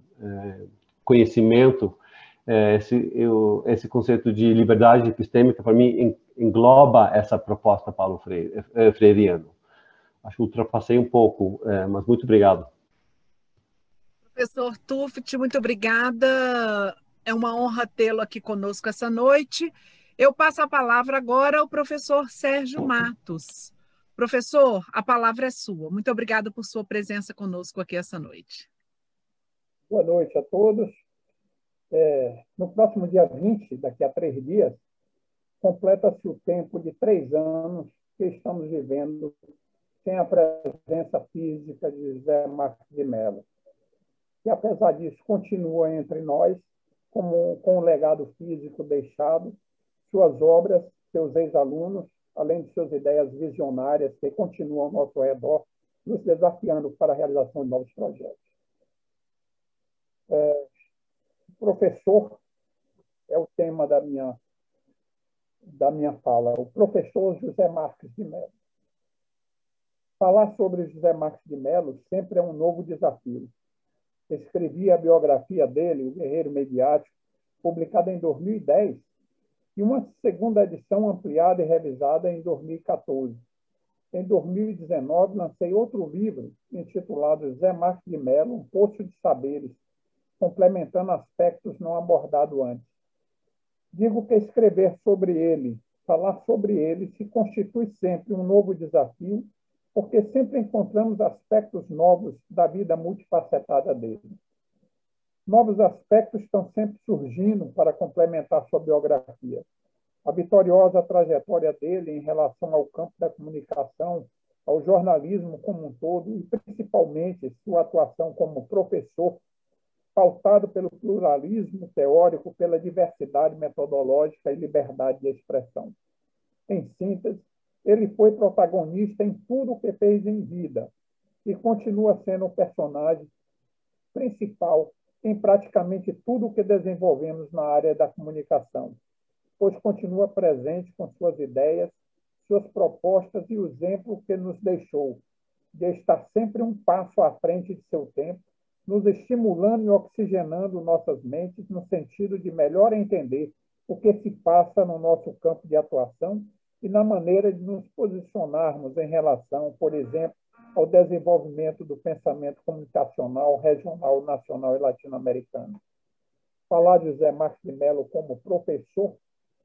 Speaker 3: conhecimento, esse, eu, esse conceito de liberdade epistêmica, para mim, engloba essa proposta Paulo Freire, freiriano. Acho que ultrapassei um pouco, mas muito obrigado.
Speaker 2: Professor Tuft, muito obrigada. É uma honra tê-lo aqui conosco essa noite. Eu passo a palavra agora ao professor Sérgio Matos. Professor, a palavra é sua. Muito obrigada por sua presença conosco aqui essa noite.
Speaker 4: Boa noite a todos. É, no próximo dia 20, daqui a três dias, completa-se o tempo de três anos que estamos vivendo sem a presença física de José Marques de Mello, que, apesar disso, continua entre nós como, com o legado físico deixado, suas obras, seus ex-alunos, além de suas ideias visionárias que continuam ao nosso redor, nos desafiando para a realização de novos projetos. É, professor é o tema da minha da minha fala, o professor José Marques de Mello. Falar sobre José Marques de Mello sempre é um novo desafio. Escrevi a biografia dele, O Guerreiro Mediático, publicada em 2010, e uma segunda edição ampliada e revisada em 2014. Em 2019, lancei outro livro, intitulado José Marques de Mello, Um Poço de Saberes, complementando aspectos não abordados antes. Digo que escrever sobre ele, falar sobre ele, se constitui sempre um novo desafio, porque sempre encontramos aspectos novos da vida multifacetada dele. Novos aspectos estão sempre surgindo para complementar sua biografia. A vitoriosa trajetória dele em relação ao campo da comunicação, ao jornalismo como um todo e principalmente sua atuação como professor, pautado pelo pluralismo teórico, pela diversidade metodológica e liberdade de expressão. Em síntese, ele foi protagonista em tudo o que fez em vida e continua sendo o personagem principal em praticamente tudo o que desenvolvemos na área da comunicação, pois continua presente com suas ideias, suas propostas e o exemplo que nos deixou de estar sempre um passo à frente de seu tempo, nos estimulando e oxigenando nossas mentes no sentido de melhor entender o que se passa no nosso campo de atuação e na maneira de nos posicionarmos em relação, por exemplo, ao desenvolvimento do pensamento comunicacional regional, nacional e latino-americano. Falar de José Marcos de Mello como professor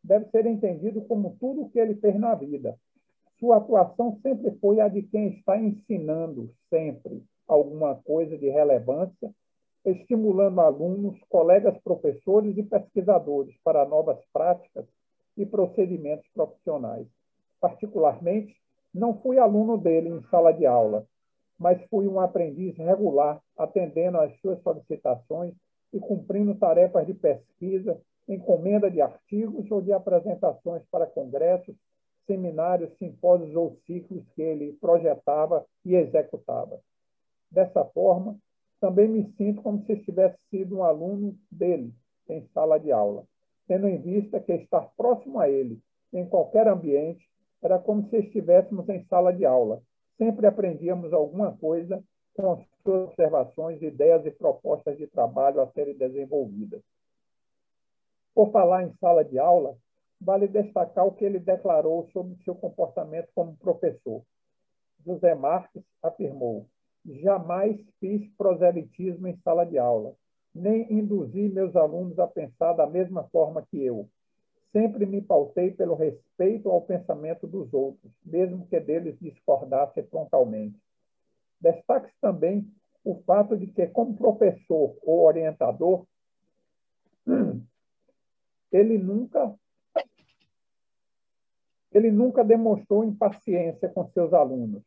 Speaker 4: deve ser entendido como tudo o que ele fez na vida. Sua atuação sempre foi a de quem está ensinando sempre alguma coisa de relevância, estimulando alunos, colegas professores e pesquisadores para novas práticas e procedimentos profissionais. Particularmente, não fui aluno dele em sala de aula, mas fui um aprendiz regular, atendendo às suas solicitações e cumprindo tarefas de pesquisa, encomenda de artigos ou de apresentações para congressos, seminários, simpósios ou ciclos que ele projetava e executava. Dessa forma, também me sinto como se tivesse sido um aluno dele em sala de aula, tendo em vista que estar próximo a ele, em qualquer ambiente, era como se estivéssemos em sala de aula. Sempre aprendíamos alguma coisa com as suas observações, ideias e propostas de trabalho a serem desenvolvidas. Por falar em sala de aula, vale destacar o que ele declarou sobre seu comportamento como professor. José Marques afirmou: Jamais fiz proselitismo em sala de aula, nem induzi meus alunos a pensar da mesma forma que eu. Sempre me pautei pelo respeito ao pensamento dos outros, mesmo que deles discordasse frontalmente. Destaque também o fato de que, como professor ou orientador, (clears throat) ele nunca ele nunca demonstrou impaciência com seus alunos,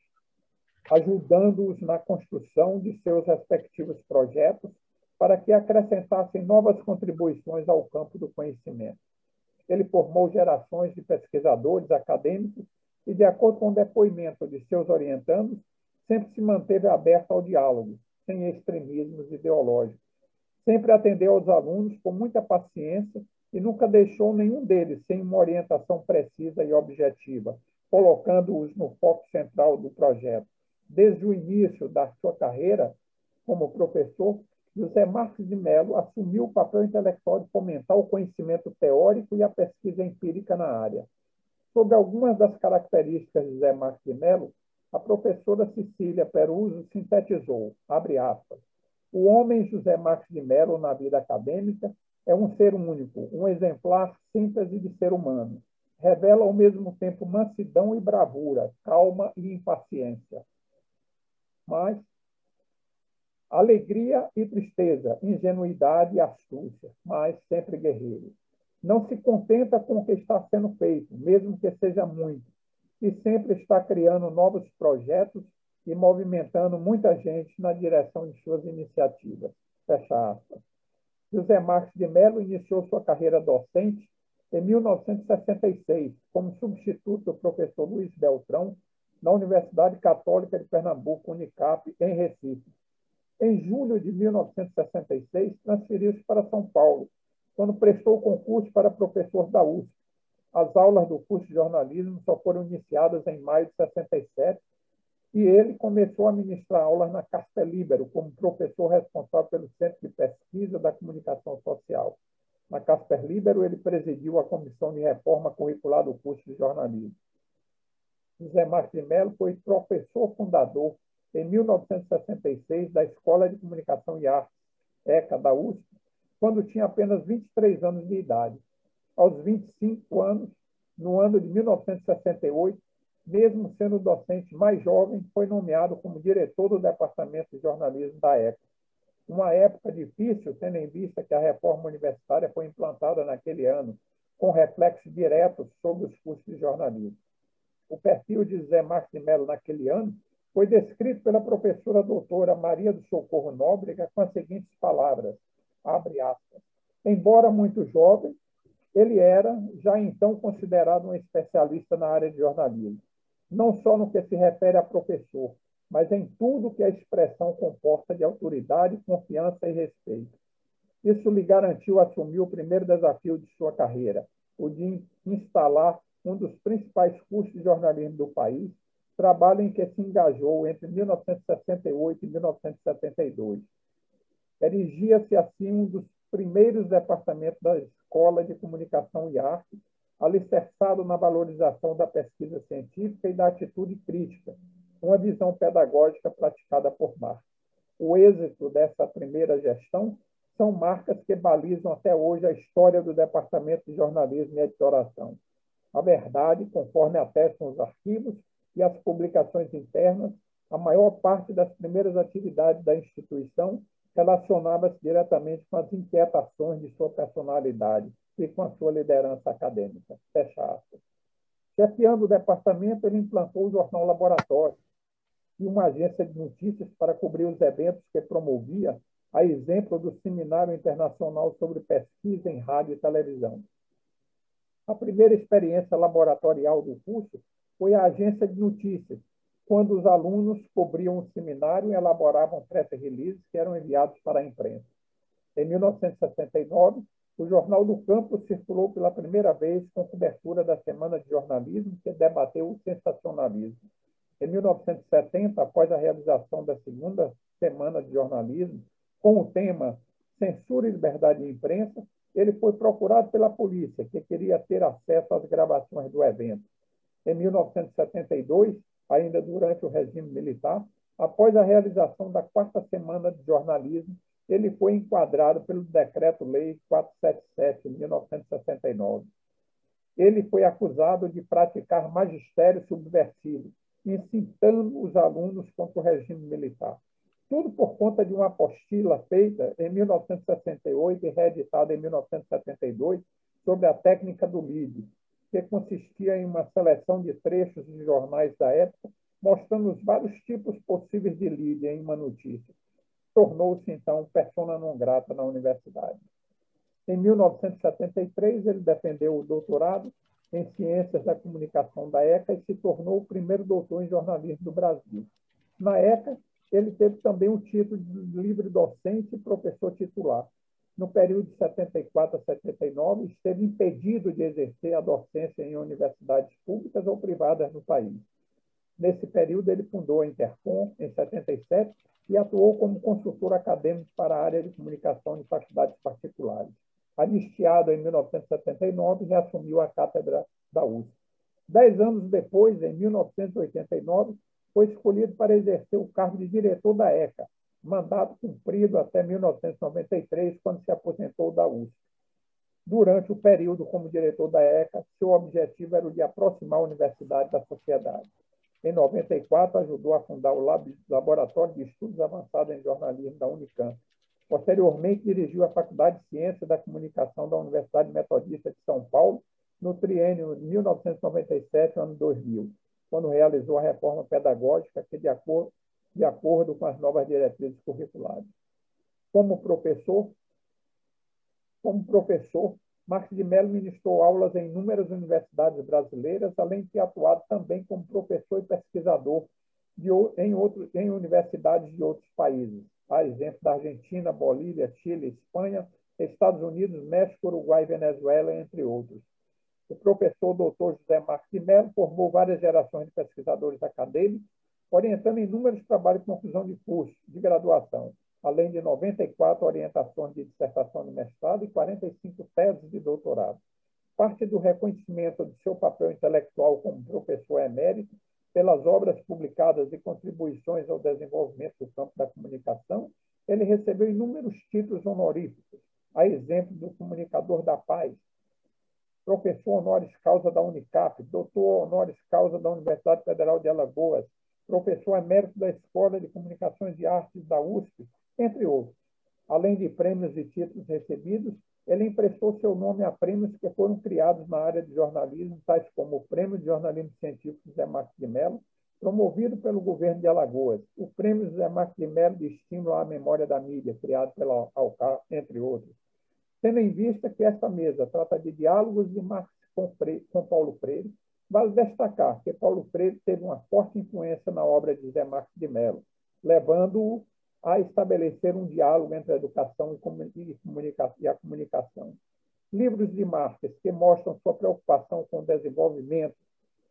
Speaker 4: ajudando-os na construção de seus respectivos projetos para que acrescentassem novas contribuições ao campo do conhecimento. Ele formou gerações de pesquisadores acadêmicos e, de acordo com o depoimento de seus orientandos, sempre se manteve aberto ao diálogo, sem extremismos ideológicos. Sempre atendeu aos alunos com muita paciência e nunca deixou nenhum deles sem uma orientação precisa e objetiva, colocando-os no foco central do projeto. Desde o início da sua carreira como professor, José Marques de Mello assumiu o papel intelectual de fomentar o conhecimento teórico e a pesquisa empírica na área. Sobre algumas das características de José Marques de Mello, a professora Cecília Peruso sintetizou, abre aspas, o homem José Marques de Mello na vida acadêmica é um ser único, um exemplar síntese de ser humano. Revela ao mesmo tempo mansidão e bravura, calma e impaciência. Mas Alegria e tristeza, ingenuidade e astúcia, mas sempre guerreiro. Não se contenta com o que está sendo feito, mesmo que seja muito. e sempre está criando novos projetos e movimentando muita gente na direção de suas iniciativas. Fecha aspas. José Marques de Mello iniciou sua carreira docente em 1966 como substituto do professor Luiz Beltrão na Universidade Católica de Pernambuco, Unicap, em Recife. Em julho de 1966, transferiu-se para São Paulo, quando prestou concurso para professor da USP. As aulas do curso de jornalismo só foram iniciadas em maio de 67 e ele começou a ministrar aulas na Casper Libero, como professor responsável pelo Centro de Pesquisa da Comunicação Social. Na Casper Libero, ele presidiu a Comissão de Reforma Curricular do curso de jornalismo. José Marques de Mello foi professor fundador, em 1966, da Escola de Comunicação e Artes, ECA, da USP, quando tinha apenas 23 anos de idade. Aos 25 anos, no ano de 1968, mesmo sendo o docente mais jovem, foi nomeado como diretor do Departamento de Jornalismo da ECA. Uma época difícil, tendo em vista que a reforma universitária foi implantada naquele ano, com reflexo direto sobre os cursos de jornalismo. O perfil de Zé Mello naquele ano foi descrito pela professora doutora Maria do Socorro Nóbrega com as seguintes palavras, abre aspas, embora muito jovem, ele era já então considerado um especialista na área de jornalismo não só no que se refere a professor, mas em tudo que a expressão comporta de autoridade, confiança e respeito. Isso lhe garantiu assumir o primeiro desafio de sua carreira, o de instalar um dos principais cursos de jornalismo do país, trabalho em que se engajou entre 1968 e 1972. Erigia-se assim um dos primeiros departamentos da Escola de Comunicação e Arte alicerçado na valorização da pesquisa científica e da atitude crítica, uma visão pedagógica praticada por Marx. O êxito dessa primeira gestão são marcas que balizam até hoje a história do Departamento de Jornalismo e Editoração. A verdade, conforme atestam os arquivos e as publicações internas, a maior parte das primeiras atividades da instituição relacionava-se diretamente com as inquietações de sua personalidade, e com a sua liderança acadêmica. Fecha aspas. Chefiando o departamento, ele implantou o jornal Laboratório e uma agência de notícias para cobrir os eventos que promovia, a exemplo do Seminário Internacional sobre Pesquisa em Rádio e Televisão. A primeira experiência laboratorial do curso foi a agência de notícias, quando os alunos cobriam o seminário e elaboravam press releases que eram enviados para a imprensa. Em 1969, o Jornal do Campo circulou pela primeira vez com cobertura da Semana de Jornalismo, que debateu o sensacionalismo. Em 1970, após a realização da segunda Semana de Jornalismo, com o tema Censura e Liberdade de Imprensa, ele foi procurado pela polícia, que queria ter acesso às gravações do evento. Em 1972, ainda durante o regime militar, após a realização da quarta Semana de Jornalismo, ele foi enquadrado pelo Decreto-Lei 477, de 1969. Ele foi acusado de praticar magistério subversivo, incitando os alunos contra o regime militar. Tudo por conta de uma apostila feita em 1968 e reeditada em 1972 sobre a técnica do lead, que consistia em uma seleção de trechos de jornais da época, mostrando os vários tipos possíveis de lead em uma notícia tornou-se, então, persona non grata na universidade. Em 1973, ele defendeu o doutorado em Ciências da Comunicação da ECA e se tornou o primeiro doutor em jornalismo do Brasil. Na ECA, ele teve também o título de livre docente e professor titular. No período de 74 a 79, esteve impedido de exercer a docência em universidades públicas ou privadas no país. Nesse período, ele fundou a Intercom, em 77, e atuou como consultor acadêmico para a área de comunicação de faculdades particulares. Anistiado em 1979, reassumiu a cátedra da USP. Dez anos depois, em 1989, foi escolhido para exercer o cargo de diretor da ECA, mandato cumprido até 1993, quando se aposentou da USP. Durante o período como diretor da ECA, seu objetivo era o de aproximar a universidade da sociedade. Em 94, ajudou a fundar o Laboratório de Estudos Avançados em Jornalismo da Unicamp. Posteriormente, dirigiu a Faculdade de Ciências da Comunicação da Universidade Metodista de São Paulo no triênio 1997 ano 2000. Quando realizou a reforma pedagógica que, de acordo, de acordo com as novas diretrizes curriculares. Como professor, como professor, Marcos de Mello ministrou aulas em inúmeras universidades brasileiras, além de ter atuado também como professor e pesquisador de, em, outro, em universidades de outros países, a exemplo da Argentina, Bolívia, Chile, Espanha, Estados Unidos, México, Uruguai, Venezuela, entre outros. O professor doutor José Marcos de Mello formou várias gerações de pesquisadores acadêmicos, orientando inúmeros trabalhos de conclusão de curso de graduação, além de 94 orientações de dissertação de mestrado e 45 teses de doutorado. Parte do reconhecimento de seu papel intelectual como professor emérito pelas obras publicadas e contribuições ao desenvolvimento do campo da comunicação, ele recebeu inúmeros títulos honoríficos, a exemplo do Comunicador da Paz, professor honoris causa da Unicap, doutor honoris causa da Universidade Federal de Alagoas, professor emérito da Escola de Comunicações e Artes da USP, entre outros. Além de prêmios e títulos recebidos, ele emprestou seu nome a prêmios que foram criados na área de jornalismo, tais como o Prêmio de Jornalismo Científico José Marcos de Mello, promovido pelo governo de Alagoas, o Prêmio José Marcos de Mello de Estímulo à Memória da Mídia, criado pela ALCA, entre outros. Tendo em vista que esta mesa trata de diálogos de Marx com, Freire, com Paulo Freire, vale destacar que Paulo Freire teve uma forte influência na obra de José Marcos de Mello, levando-o a estabelecer um diálogo entre a educação e a comunicação. Livros de Marques que mostram sua preocupação com o desenvolvimento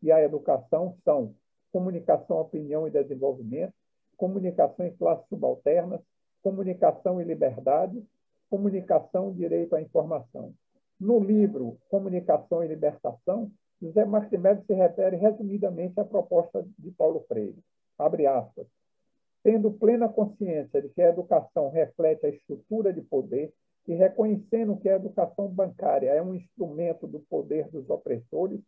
Speaker 4: e a educação são Comunicação, Opinião e Desenvolvimento, Comunicação em Classes Subalternas, Comunicação e Liberdade, Comunicação Direito à Informação. No livro Comunicação e Libertação, José Marques se refere resumidamente à proposta de Paulo Freire. Abre aspas tendo plena consciência de que a educação reflete a estrutura de poder e reconhecendo que a educação bancária é um instrumento do poder dos opressores,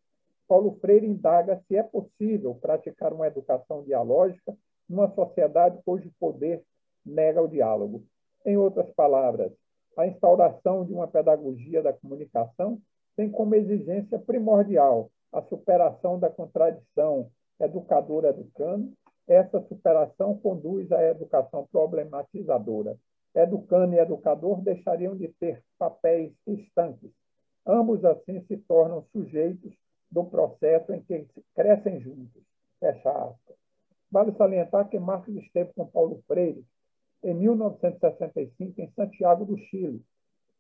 Speaker 4: Paulo Freire indaga se é possível praticar uma educação dialógica numa sociedade cujo poder nega o diálogo. Em outras palavras, a instauração de uma pedagogia da comunicação tem como exigência primordial a superação da contradição educador-educando essa superação conduz à educação problematizadora. Educando e educador deixariam de ter papéis estanques. Ambos, assim, se tornam sujeitos do processo em que crescem juntos. Fecha aspas. Vale salientar que Marcos esteve com Paulo Freire em 1965 em Santiago do Chile,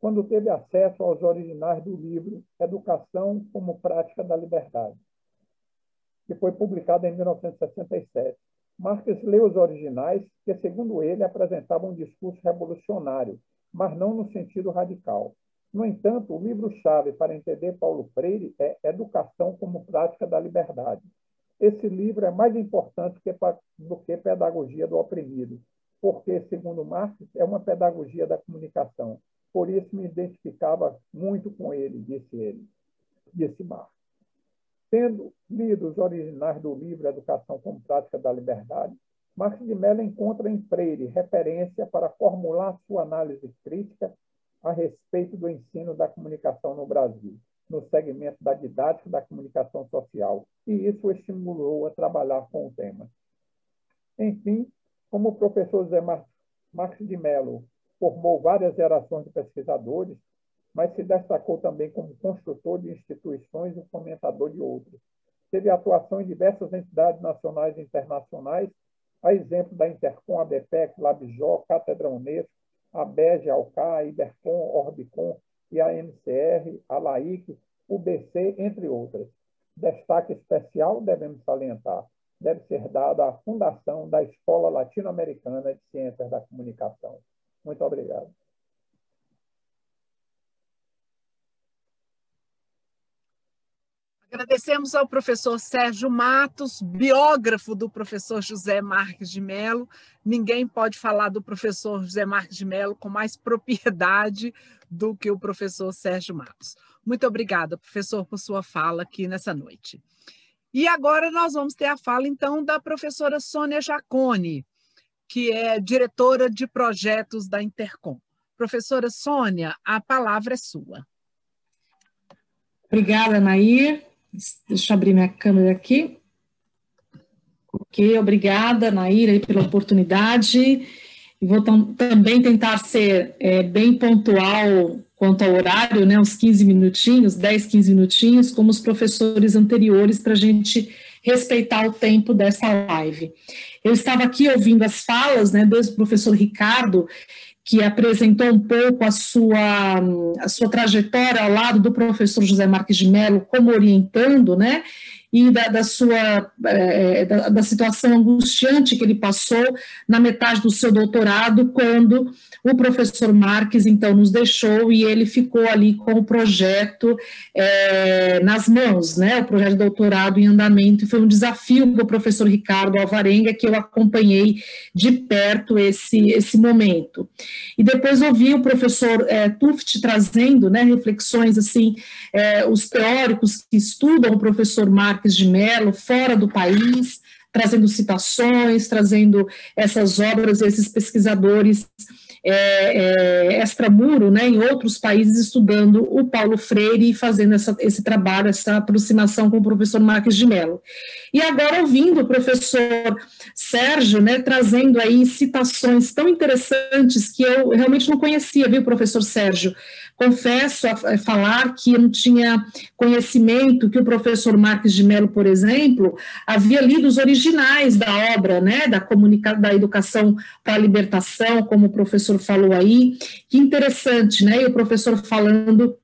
Speaker 4: quando teve acesso aos originais do livro Educação como Prática da Liberdade, que foi publicado em 1967. Marques leu os originais, que, segundo ele, apresentavam um discurso revolucionário, mas não no sentido radical. No entanto, o livro-chave para entender Paulo Freire é Educação como Prática da Liberdade. Esse livro é mais importante do que Pedagogia do Oprimido, porque, segundo Marx, é uma pedagogia da comunicação. Por isso me identificava muito com ele, disse ele, disse Marx. Tendo lido os originais do livro Educação como Prática da Liberdade, Marx de Mello encontra em Freire referência para formular sua análise crítica a respeito do ensino da comunicação no Brasil, no segmento da didática da comunicação social, e isso o estimulou a trabalhar com o tema. Enfim, como o professor Zé Marx de Mello formou várias gerações de pesquisadores, mas se destacou também como construtor de instituições e fomentador de outras. Teve atuação em diversas entidades nacionais e internacionais, a exemplo da Intercom, a BPEC, Labjó, Cátedra Unesco, a BEG, a UCA, a Ibercom, Orbicom e a MCR, a LAIC, o BC, entre outras. Destaque especial devemos salientar deve ser dado à fundação da Escola Latino-Americana de Ciências da Comunicação. Muito obrigado.
Speaker 2: Agradecemos ao professor Sérgio Matos, biógrafo do professor José Marques de Mello. Ninguém pode falar do professor José Marques de Mello com mais propriedade do que o professor Sérgio Matos. Muito obrigada, professor, por sua fala aqui nessa noite. E agora nós vamos ter a fala, então, da professora Sônia Jacone, que é diretora de projetos da Intercom. Professora Sônia, a palavra é sua.
Speaker 6: Obrigada, Nair. Deixa eu abrir minha câmera aqui. Ok, obrigada, Naira, pela oportunidade. E vou também tentar ser é, bem pontual quanto ao horário, né, uns 15 minutinhos, 10, 15 minutinhos, como os professores anteriores, para a gente respeitar o tempo dessa live. Eu estava aqui ouvindo as falas né, do professor Ricardo, que apresentou um pouco a sua, a sua trajetória ao lado do professor José Marques de Mello, como orientando, né? E da, da sua é, da, da, situação angustiante que ele passou na metade do seu doutorado, quando o professor Marques então nos deixou e ele ficou ali com o projeto é, nas mãos, né? O projeto de doutorado em andamento, e foi um desafio para o professor Ricardo Alvarenga que eu acompanhei de perto esse, esse momento. E depois ouvi o professor é, Tuft trazendo né, reflexões assim, é, os teóricos que estudam o professor Marques Marques de Mello fora do país, trazendo citações, trazendo essas obras, esses pesquisadores é, é, extramuro, né, em outros países, estudando o Paulo Freire e fazendo essa, esse trabalho, essa aproximação com o professor Marques de Mello. E agora ouvindo o professor Sérgio, né, trazendo aí citações tão interessantes que eu realmente não conhecia, viu, professor Sérgio? Confesso a, falar que eu não tinha conhecimento que o professor Marques de Mello, por exemplo, havia lido os originais da obra, né, da, comunica da educação para a libertação, como o professor falou aí, que interessante, né, e o professor falando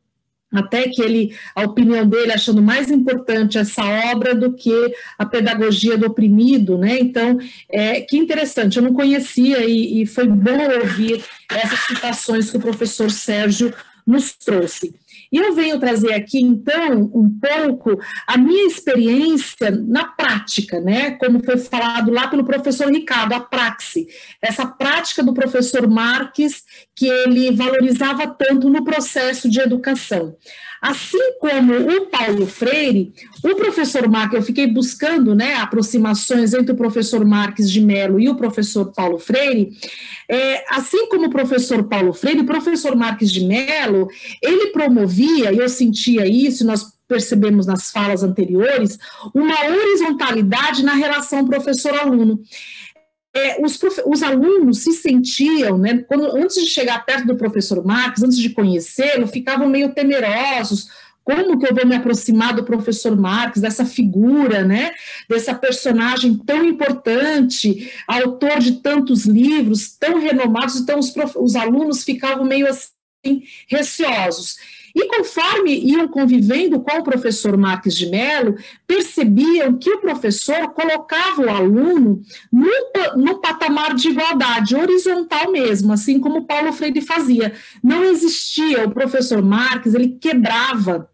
Speaker 6: até que ele, a opinião dele, achando mais importante essa obra do que a pedagogia do oprimido, né? Então, é, que interessante, eu não conhecia e, e foi bom ouvir essas citações que o professor Sérgio nos trouxe. E eu venho trazer aqui, então, um pouco a minha experiência na prática, né? Como foi falado lá pelo professor Ricardo, a praxe. Essa prática do professor Marques, que ele valorizava tanto no processo de educação. Assim como o Paulo Freire, o professor Marques, eu fiquei buscando né, aproximações entre o professor Marques de Mello e o professor Paulo Freire, é, assim como o professor Paulo Freire, o professor Marques de Mello, ele promovia, e eu sentia isso, nós percebemos nas falas anteriores, uma horizontalidade na relação professor-aluno é, os, os, alunos se sentiam, né, quando, antes de chegar perto do professor Marcos, antes de conhecê-lo, ficavam meio temerosos. Como que eu vou me aproximar do professor Marcos, dessa figura, né, dessa personagem tão importante, autor de tantos livros, tão renomados, então os, os alunos ficavam meio assim, receosos. E conforme iam convivendo com o professor Marques de Mello, percebiam que o professor colocava o aluno no, no patamar de igualdade, horizontal mesmo, assim como Paulo Freire fazia. Não existia, o professor Marques, ele quebrava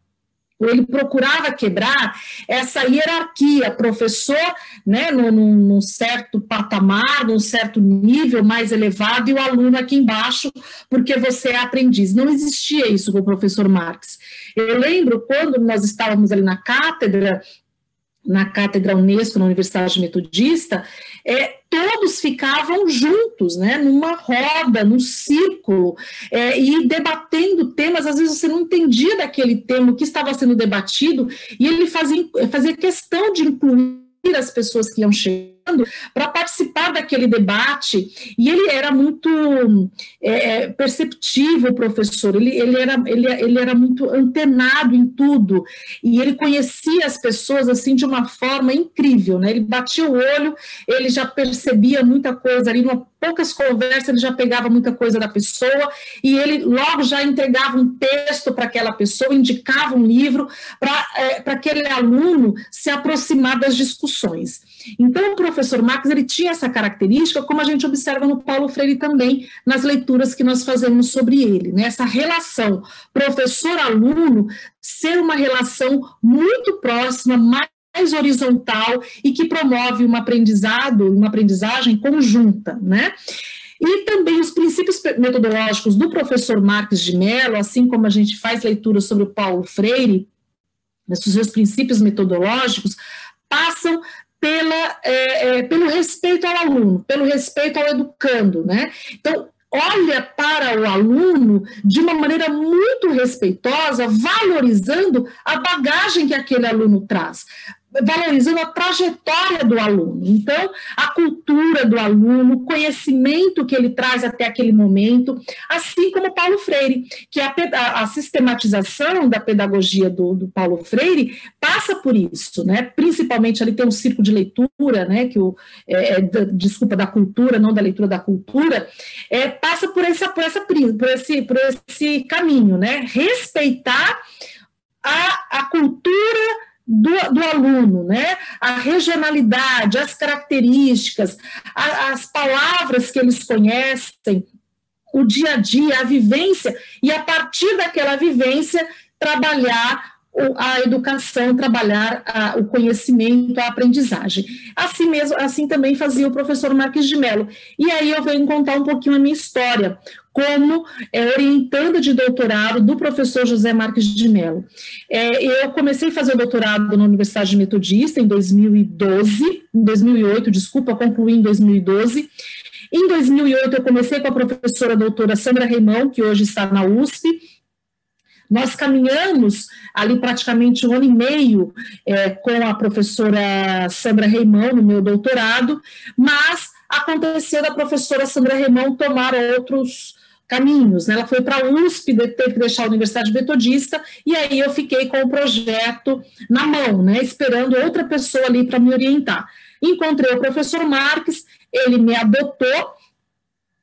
Speaker 6: ele procurava quebrar essa hierarquia, professor, né, num, num, certo patamar, num certo nível mais elevado, e o aluno aqui embaixo, porque você é aprendiz. Não existia isso com o professor Marx. Eu lembro quando nós estávamos ali na cátedra, na cátedra Unesco, na Universidade Metodista, é, todos ficavam juntos, né, numa roda, num círculo, é, e debatendo temas, às vezes você não entendia daquele tema, o que estava sendo debatido, e ele fazia, fazia questão de incluir as pessoas que iam chegando para participar daquele debate, e ele era muito é, é, perceptivo, o professor, ele, ele, era, ele, ele era muito antenado em tudo, e ele conhecia as pessoas assim de uma forma incrível, né? ele batia o olho, ele já percebia muita coisa. Ali, numa poucas conversas ele já pegava muita coisa da pessoa, e ele logo já entregava um texto para aquela pessoa, indicava um livro para é, aquele aluno se aproximar das discussões. Então, o professor Marcos ele tinha essa característica, como a gente observa no Paulo Freire também, nas leituras que nós fazemos sobre ele, né? essa relação professor-aluno ser uma relação muito próxima, mais horizontal e que promove um aprendizado, uma aprendizagem conjunta, né? E também os princípios metodológicos do professor Marques de Mello, assim como a gente faz leitura sobre o Paulo Freire, os seus princípios metodológicos, passam pela, é, é, pelo respeito ao aluno, pelo respeito ao educando, né? Então, olha para o aluno de uma maneira muito respeitosa, valorizando a bagagem que aquele aluno traz valorizando a trajetória do aluno. Então, a cultura do aluno, o conhecimento que ele traz até aquele momento, assim como Paulo Freire, que a, a sistematização da pedagogia do, do, Paulo Freire passa por isso, né? Principalmente ali tem um círculo de leitura, né? Que o é, é da, desculpa da cultura, não da leitura da cultura, é, passa por essa, por essa por esse, por esse caminho, né? Respeitar a, a cultura do, do, aluno, né? A regionalidade, as características, a, as palavras que eles conhecem, o dia a dia, a vivência, e a partir daquela vivência, trabalhar a educação, trabalhar a, o conhecimento, a aprendizagem. Assim mesmo, assim também fazia o professor Marques de Mello. E aí eu venho contar um pouquinho a minha história, como é, orientanda de doutorado do professor José Marques de Mello. É, eu comecei a fazer o doutorado na Universidade Metodista em 2012, em 2008, desculpa, concluí em 2012. Em 2008, eu comecei com a professora doutora Sandra Reimão, que hoje está na USP, nós caminhamos ali praticamente um ano e meio é, com a professora Sandra Reimão no meu doutorado, mas aconteceu da professora Sandra Reimão tomar outros caminhos. Né? Ela foi para a USP, teve que deixar a Universidade Metodista, e aí eu fiquei com o projeto na mão, né? esperando outra pessoa ali para me orientar. Encontrei o professor Marques, ele me adotou,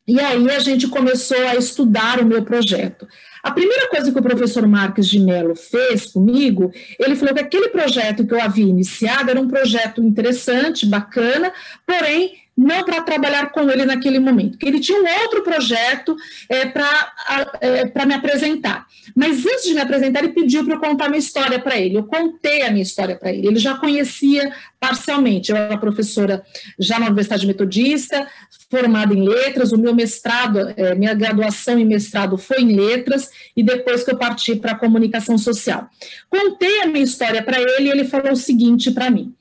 Speaker 6: e aí a gente começou a estudar o meu projeto. A primeira coisa que o professor Marques de Mello fez comigo, ele falou que aquele projeto que eu havia iniciado era um projeto interessante, bacana, porém não para trabalhar com ele naquele momento, que ele tinha um outro projeto é, para é, me apresentar. Mas antes de me apresentar, ele pediu para eu contar minha história para ele. Eu contei a minha história para ele. Ele já conhecia parcialmente. Eu era professora já na Universidade Metodista, formada em letras. O meu mestrado, é, minha graduação em mestrado foi em letras, e depois que eu parti para a comunicação social. Contei a minha história para ele e ele falou o seguinte para mim.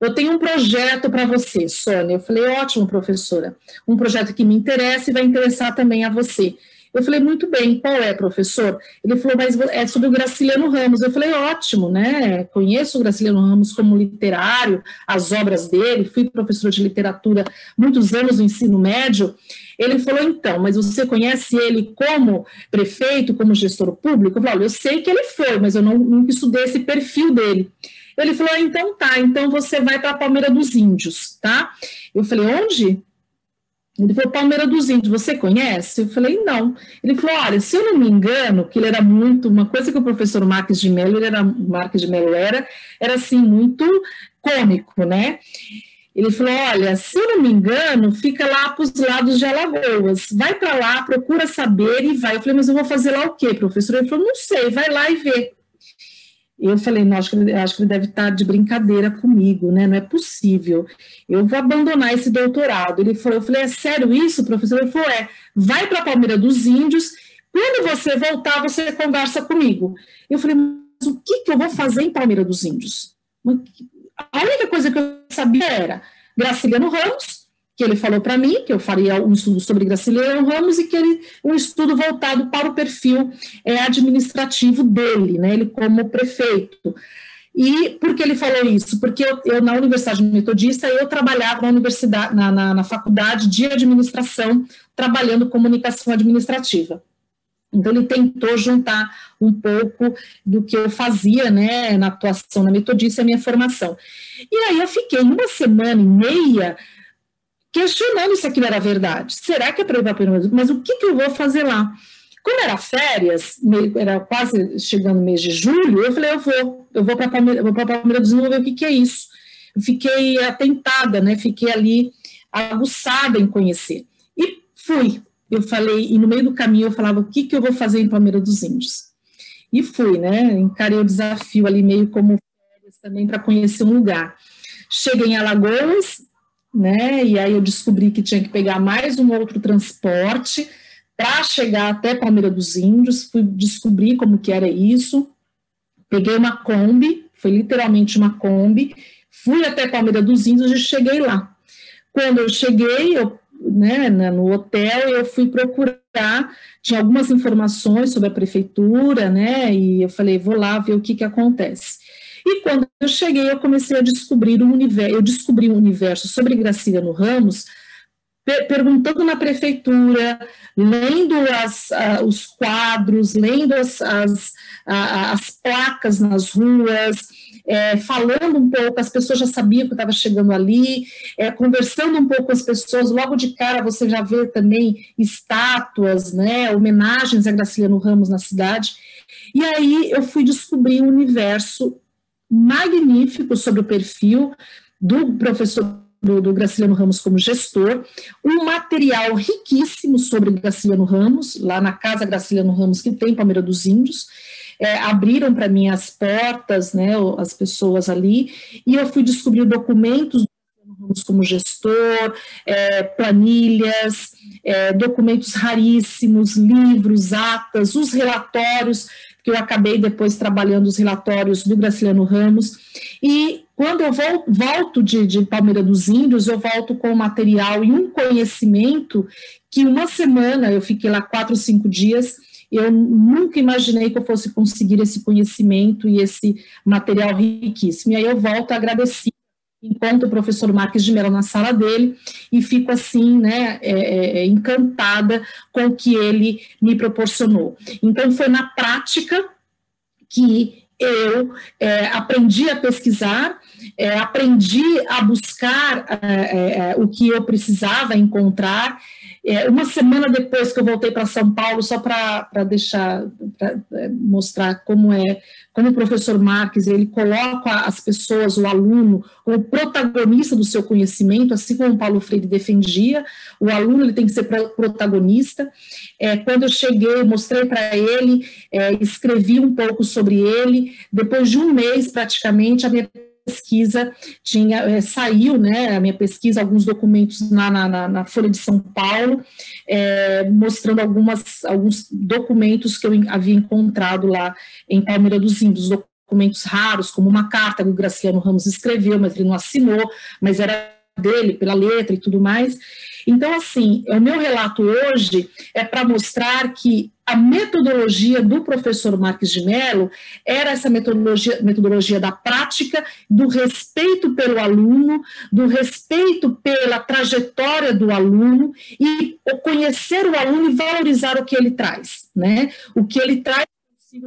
Speaker 6: Eu tenho um projeto para você, Sônia. Eu falei, ótimo, professora. Um projeto que me interessa e vai interessar também a você. Eu falei, muito bem, qual é, professor? Ele falou, mas é sobre o Graciliano Ramos. Eu falei, ótimo, né? Conheço o Graciliano Ramos como literário, as obras dele, fui professora de literatura muitos anos no ensino médio. Ele falou, então, mas você conhece ele como prefeito, como gestor público? Eu falei, olha, eu sei que ele foi, mas eu não, nunca estudei esse perfil dele. Ele falou, ah, então tá, então você vai para a Palmeira dos Índios, tá? Eu falei, onde? Ele falou, Palmeira dos Índios, você conhece? Eu falei, não. Ele falou, olha, se eu não me engano, que ele era muito, uma coisa que o professor Marques de Mello, ele era, Marques de Mello era, era assim, muito cômico, né? Ele falou, olha, se eu não me engano, fica lá para os lados de Alagoas, vai para lá, procura saber e vai. Eu falei, mas eu vou fazer lá o quê, professor? Ele falou, não sei, vai lá e vê. Eu falei, não, acho que, ele, deve estar de brincadeira comigo, né? Não é possível. Eu vou abandonar esse doutorado. Ele falou, eu falei, é sério isso, professor? Ele falou, é, vai para a Palmeira dos Índios, quando você voltar, você conversa comigo. Eu falei, mas o que, que eu vou fazer em Palmeira dos Índios? A única coisa que eu sabia era Graciliano Ramos, que ele falou para mim, que eu faria um estudo sobre Graciliano Ramos e que ele, um estudo voltado para o perfil é, administrativo dele, né, ele como prefeito. E por que ele falou isso? Porque eu, eu na Universidade Metodista, eu trabalhava na universidade, na, na, na faculdade de administração, trabalhando comunicação administrativa. Então, ele tentou juntar um pouco do que eu fazia, né, na atuação na Metodista, a minha formação. E aí eu fiquei uma semana e meia questionando se aquilo era verdade. Será que é para ir para Mas o que, que eu vou fazer lá? Como era férias, era quase chegando o mês de julho, eu falei, eu vou, eu vou para Palmeira, vou para Palmeira dos ver o que, que é isso. Fiquei atentada, né? Fiquei ali aguçada em conhecer. E fui. Eu falei, e no meio do caminho eu falava, o que, que eu vou fazer em Palmeira dos Índios? E fui, né? Encarei o desafio ali meio como férias também para conhecer um lugar. Cheguei em Alagoas, né? E aí eu descobri que tinha que pegar mais um outro transporte para chegar até Palmeira dos Índios, fui descobrir como que era isso. Peguei uma Kombi, foi literalmente uma Kombi, fui até Palmeira dos Índios e cheguei lá. Quando eu cheguei, eu, né, no hotel, eu fui procurar, tinha algumas informações sobre a prefeitura, né, e eu falei, vou lá ver o que que acontece. E quando eu cheguei, eu comecei a descobrir um universo, eu descobri um universo sobre Graciliano Ramos, perguntando na prefeitura, lendo as, uh, os quadros, lendo as, as, uh, as placas nas ruas, é, falando um pouco, as pessoas já sabiam que estava chegando ali, é, conversando um pouco com as pessoas, logo de cara você já vê também estátuas, né, homenagens a Graciliano Ramos na cidade, e aí eu fui descobrir um universo magnífico sobre o perfil do professor do, do, Graciliano Ramos como gestor, um material riquíssimo sobre Graciliano Ramos, lá na Casa Graciliano Ramos, que tem Palmeira dos Índios, é, abriram para mim as portas, né, as pessoas ali, e eu fui descobrir documentos como gestor, é, planilhas, é, documentos raríssimos, livros, atas, os relatórios, que eu acabei depois trabalhando os relatórios do Graciliano Ramos, e quando eu volto de, de Palmeira dos Índios, eu volto com material e um conhecimento que uma semana, eu fiquei lá quatro, cinco dias, eu nunca imaginei que eu fosse conseguir esse conhecimento e esse material riquíssimo. E aí eu volto agradecido encontro o professor Marques de Mello na sala dele e fico assim, né, é, é, é, encantada com o que ele me proporcionou. Então foi na prática que eu é, aprendi a pesquisar, é, aprendi a buscar é, o que eu precisava encontrar é, uma semana depois que eu voltei para São Paulo, só para deixar, pra, é, mostrar como é, como o professor Marques, ele coloca as pessoas, o aluno, como protagonista do seu conhecimento, assim como o Paulo Freire defendia, o aluno ele tem que ser protagonista. É, quando eu cheguei, mostrei para ele, é, escrevi um pouco sobre ele, depois de um mês praticamente, a minha pesquisa tinha é, saiu, né, a minha pesquisa, alguns documentos na, na, na Folha de São Paulo, é, mostrando algumas, alguns documentos que eu havia encontrado lá em Palmeira dos Índios, documentos raros, como uma carta que o Graciliano Ramos escreveu, mas ele não assinou, mas era dele, pela letra e tudo mais. Então, assim, o meu relato hoje é para mostrar que a metodologia do professor Marques de Mello era essa metodologia, metodologia da prática, do respeito pelo aluno, do respeito pela trajetória do aluno e conhecer o aluno e valorizar o que ele traz, né? O que ele traz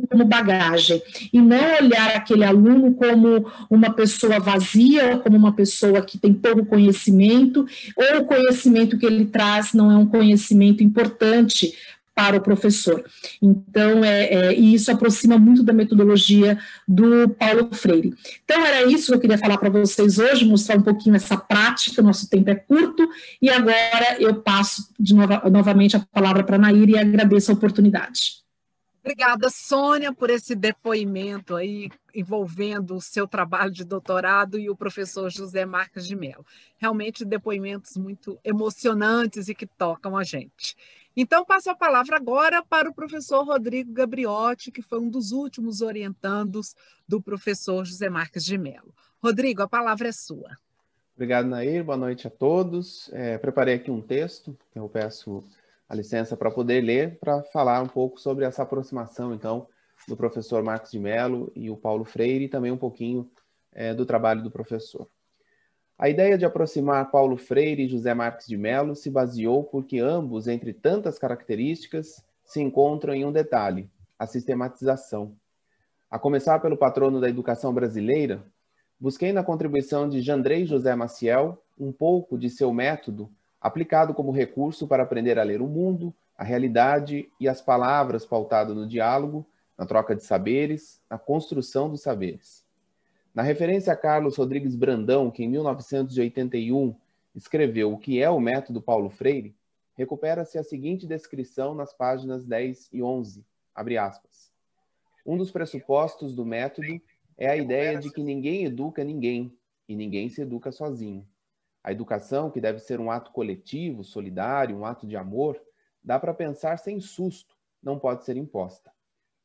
Speaker 6: como bagagem e não olhar aquele aluno como uma pessoa vazia, como uma pessoa que tem pouco conhecimento, ou o conhecimento que ele traz não é um conhecimento importante para o professor. Então, é, é, e isso aproxima muito da metodologia do Paulo Freire. Então, era isso que eu queria falar para vocês hoje, mostrar um pouquinho essa prática, nosso tempo é curto, e agora eu passo de nova, novamente a palavra para a Nair e agradeço a oportunidade.
Speaker 2: Obrigada, Sônia, por esse depoimento aí envolvendo o seu trabalho de doutorado e o professor José Marques de Mello. Realmente depoimentos muito emocionantes e que tocam a gente. Então, passo a palavra agora para o professor Rodrigo Gabriotti, que foi um dos últimos orientandos do professor José Marques de Mello. Rodrigo, a palavra é sua.
Speaker 7: Obrigado, Nair. Boa noite a todos. É, preparei aqui um texto que eu peço a licença para poder ler, para falar um pouco sobre essa aproximação, então, do professor Marcos de Mello e o Paulo Freire, e também um pouquinho é, do trabalho do professor. A ideia de aproximar Paulo Freire e José Marques de Mello se baseou porque ambos, entre tantas características, se encontram em um detalhe, a sistematização. A começar pelo patrono da educação brasileira, busquei na contribuição de Jandrei José Maciel um pouco de seu método aplicado como recurso para aprender a ler o mundo, a realidade e as palavras pautado no diálogo, na troca de saberes, na construção dos saberes. Na referência a Carlos Rodrigues Brandão, que em 1981 escreveu O que é o método Paulo Freire, recupera-se a seguinte descrição nas páginas 10 e 11, abre aspas. Um dos pressupostos do método é a ideia de que ninguém educa ninguém e ninguém se educa sozinho. A educação, que deve ser um ato coletivo, solidário, um ato de amor, dá para pensar sem susto, não pode ser imposta.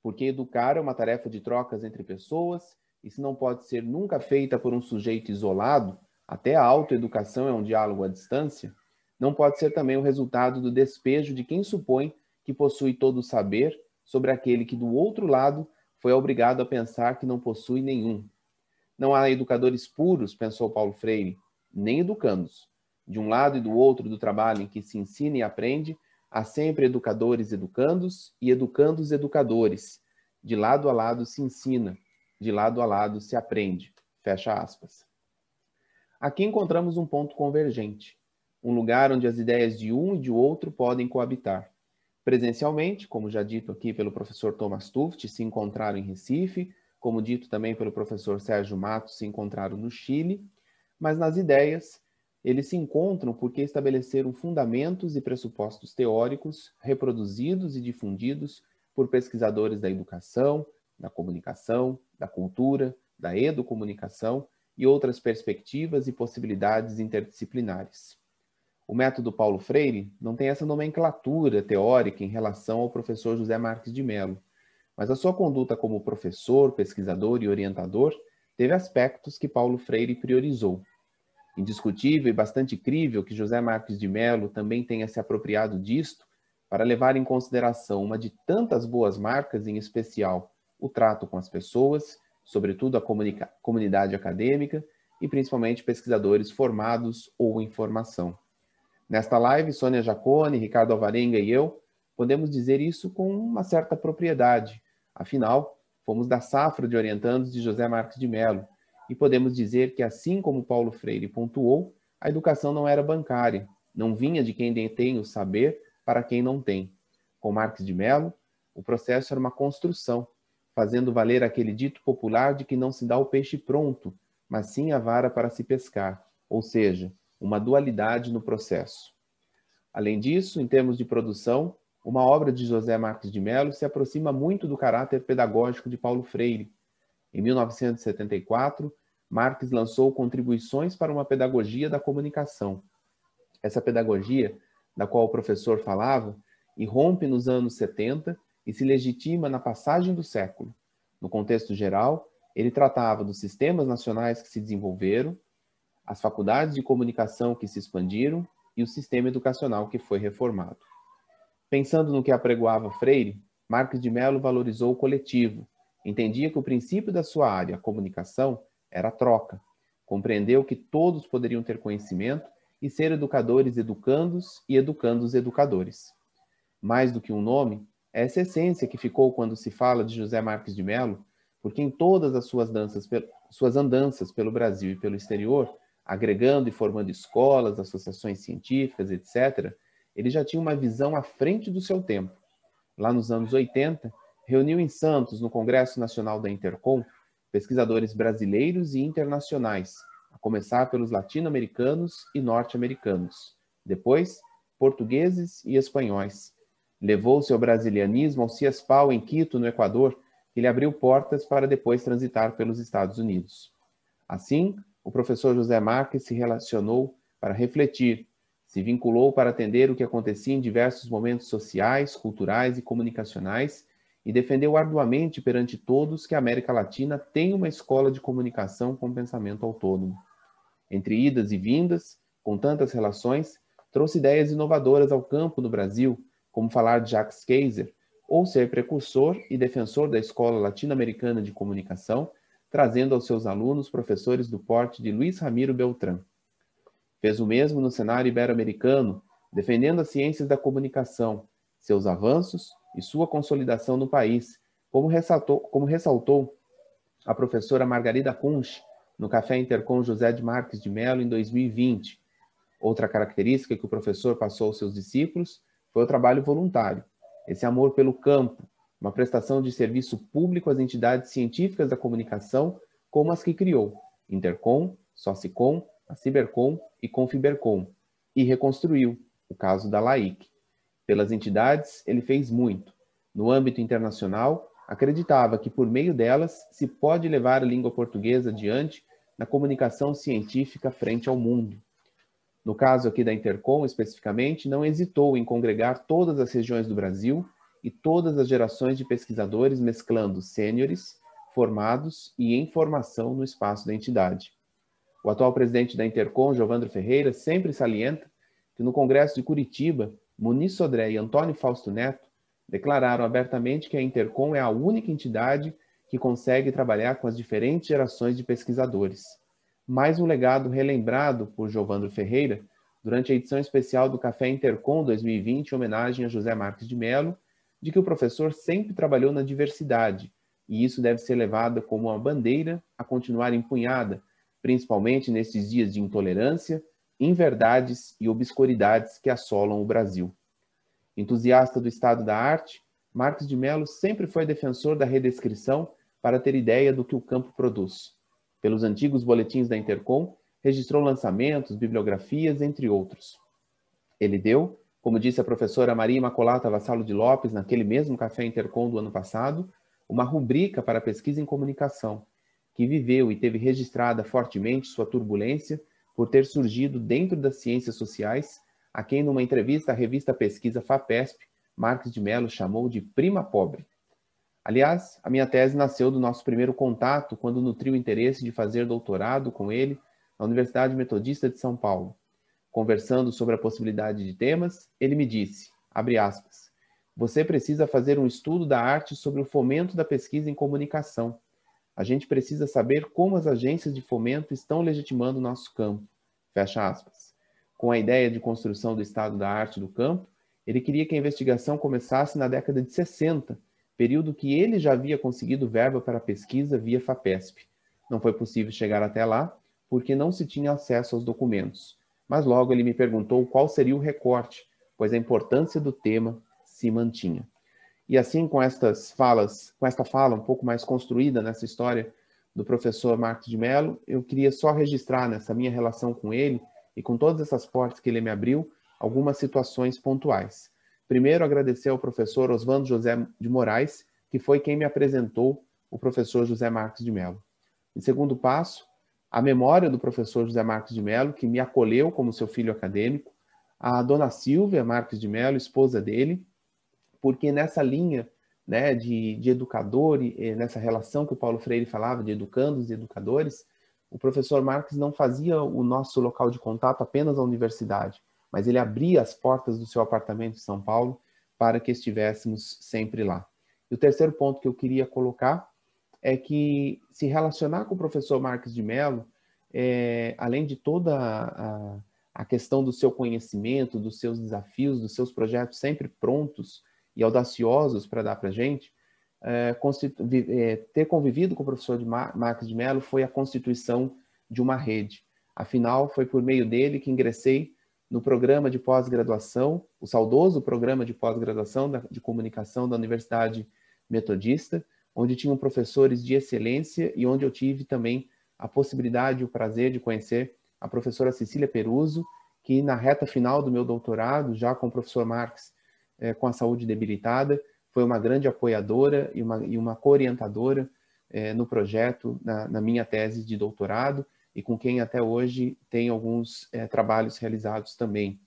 Speaker 7: Porque educar é uma tarefa de trocas entre pessoas, e se não pode ser nunca feita por um sujeito isolado, até a autoeducação é um diálogo à distância, não pode ser também o resultado do despejo de quem supõe que possui todo o saber sobre aquele que do outro lado foi obrigado a pensar que não possui nenhum. Não há educadores puros, pensou Paulo Freire, nem educandos. De um lado e do outro do trabalho em que se ensina e aprende, há sempre educadores educandos e educandos educadores. De lado a lado se ensina, de lado a lado se aprende. Fecha aspas. Aqui encontramos um ponto convergente, um lugar onde as ideias de um e de outro podem coabitar. Presencialmente, como já dito aqui pelo professor Thomas Tuft, se encontraram em Recife, como dito também pelo professor Sérgio Matos, se encontraram no Chile, mas nas ideias, eles se encontram porque estabeleceram fundamentos e pressupostos teóricos reproduzidos e difundidos por pesquisadores da educação, da comunicação, da cultura, da educomunicação e outras perspectivas e possibilidades interdisciplinares. O método Paulo Freire não tem essa nomenclatura teórica em relação ao professor José Marques de Mello, mas a sua conduta como professor, pesquisador e orientador teve aspectos que Paulo Freire priorizou. Indiscutível e bastante crível que José Marques de Mello também tenha se apropriado disto para levar em consideração uma de tantas boas marcas, em especial o trato com as pessoas sobretudo a comunidade acadêmica e principalmente pesquisadores formados ou em formação. Nesta live, Sônia Jacone, Ricardo Alvarenga e eu podemos dizer isso com uma certa propriedade. Afinal, fomos da safra de orientandos de José Marques de Mello e podemos dizer que, assim como Paulo Freire pontuou, a educação não era bancária, não vinha de quem detém o saber para quem não tem. Com Marques de Mello, o processo era uma construção, fazendo valer aquele dito popular de que não se dá o peixe pronto, mas sim a vara para se pescar, ou seja, uma dualidade no processo. Além disso, em termos de produção, uma obra de José Marques de Mello se aproxima muito do caráter pedagógico de Paulo Freire. Em 1974, Marques lançou Contribuições para uma Pedagogia da Comunicação. Essa pedagogia, da qual o professor falava, irrompe nos anos 70 e se legitima na passagem do século. No contexto geral, ele tratava dos sistemas nacionais que se desenvolveram, as faculdades de comunicação que se expandiram e o sistema educacional que foi reformado. Pensando no que apregoava Freire, Marques de Mello valorizou o coletivo, entendia que o princípio da sua área, a comunicação, era a troca. Compreendeu que todos poderiam ter conhecimento e ser educadores educandos e educandos educadores. Mais do que um nome, essa essência que ficou quando se fala de José Marques de Mello, porque em todas as suas, danças, suas andanças pelo Brasil e pelo exterior, agregando e formando escolas, associações científicas, etc., ele já tinha uma visão à frente do seu tempo. Lá nos anos 80, reuniu em Santos, no Congresso Nacional da Intercom, pesquisadores brasileiros e internacionais, a começar pelos latino-americanos e norte-americanos, depois portugueses e espanhóis, Levou seu brasilianismo ao Ciespal em Quito, no Equador, que lhe abriu portas para depois transitar pelos Estados Unidos. Assim, o professor José Marques se relacionou para refletir, se vinculou para atender o que acontecia em diversos momentos sociais, culturais e comunicacionais e defendeu arduamente perante todos que a América Latina tem uma escola de comunicação com pensamento autônomo. Entre idas e vindas, com tantas relações, trouxe ideias inovadoras ao campo no Brasil, como falar de Jacques Kaiser, ou ser precursor e defensor da Escola Latino-Americana de Comunicação, trazendo aos seus alunos professores do porte de Luiz Ramiro Beltrán. Fez o mesmo no cenário ibero-americano, defendendo as ciências da comunicação, seus avanços e sua consolidação no país, como ressaltou, como ressaltou a professora Margarida Kunsch no Café Intercom José de Marques de Mello em 2020. Outra característica que o professor passou aos seus discípulos foi o trabalho voluntário, esse amor pelo campo, uma prestação de serviço público às entidades científicas da comunicação, como as que criou, Intercom, Socicom, a Cibercom e Confibercom, e reconstruiu, o caso da LAIC. Pelas entidades, ele fez muito. No âmbito internacional, acreditava que por meio delas se pode levar a língua portuguesa adiante na comunicação científica frente ao mundo. No caso aqui da Intercom, especificamente, não hesitou em congregar todas as regiões do Brasil e todas as gerações de pesquisadores, mesclando sêniores, formados e em formação no espaço da entidade. O atual presidente da Intercom, Giovandro Ferreira, sempre salienta que no Congresso de Curitiba, Muniz Sodré e Antônio Fausto Neto declararam abertamente que a Intercom é a única entidade que consegue trabalhar com as diferentes gerações de pesquisadores. Mais um legado relembrado por Giovandro Ferreira durante a edição especial do Café Intercom 2020, em homenagem a José Marques de Mello, de que o professor sempre trabalhou na diversidade, e isso deve ser levado como uma bandeira a continuar empunhada, principalmente nesses dias de intolerância, inverdades e obscuridades que assolam o Brasil. Entusiasta do estado da arte, Marques de Mello sempre foi defensor da redescrição para ter ideia do que o campo produz. Pelos antigos boletins da Intercom, registrou lançamentos, bibliografias, entre outros. Ele deu, como disse a professora Maria Imacolata Vassalo de Lopes naquele mesmo Café Intercom do ano passado, uma rubrica para pesquisa em comunicação, que viveu e teve registrada fortemente sua turbulência por ter surgido dentro das ciências sociais, a quem numa entrevista à revista Pesquisa FAPESP, Marques de Mello chamou de prima pobre. Aliás, a minha tese nasceu do nosso primeiro contato quando nutriu o interesse de fazer doutorado com ele na Universidade Metodista de São Paulo. Conversando sobre a possibilidade de temas, ele me disse, aspas, você precisa fazer um estudo da arte sobre o fomento da pesquisa em comunicação. A gente precisa saber como as agências de fomento estão legitimando o nosso campo. Fecha aspas. Com a ideia de construção do estado da arte do campo, ele queria que a investigação começasse na década de 60, período que ele já havia conseguido verba para pesquisa via FAPESP. Não foi possível chegar até lá, porque não se tinha acesso aos documentos. Mas logo ele me perguntou qual seria o recorte, pois a importância do tema se mantinha. E assim, com estas falas, com esta fala um pouco mais construída nessa história do professor Marcos de Mello, eu queria só registrar nessa minha relação com ele e com todas essas portas que ele me abriu, algumas situações pontuais. Primeiro, agradecer ao professor Oswaldo José de Moraes, que foi quem me apresentou o professor José Marcos de Mello. Em segundo passo, a memória do professor José Marcos de Mello, que me acolheu como seu filho acadêmico, a dona Silvia Marques de Mello, esposa dele, porque nessa linha né, de, de educador, e nessa relação que o Paulo Freire falava de educandos e educadores, o professor Marques não fazia o nosso local de contato apenas a universidade, mas ele abria as portas do seu apartamento em São Paulo para que estivéssemos sempre lá. E o terceiro ponto que eu queria colocar é que se relacionar com o professor Marques de Mello, é, além de toda a, a, questão do seu conhecimento, dos seus desafios, dos seus projetos sempre prontos e audaciosos para dar para a gente, é, é, ter convivido com o professor de Mar Marques de Mello foi a constituição de uma rede. Afinal, foi por meio dele que ingressei no programa de pós-graduação, o saudoso programa de pós-graduação de comunicação da Universidade Metodista, onde tinham professores de excelência e onde eu tive também a possibilidade e o prazer de conhecer a professora Cecília Peruso, que na reta final do meu doutorado, já com o professor Marx, é, com a saúde debilitada, foi uma grande apoiadora e uma, e uma co-orientadora é, no projeto, na, na, minha tese de doutorado, e com quem até hoje tem alguns é, trabalhos realizados também.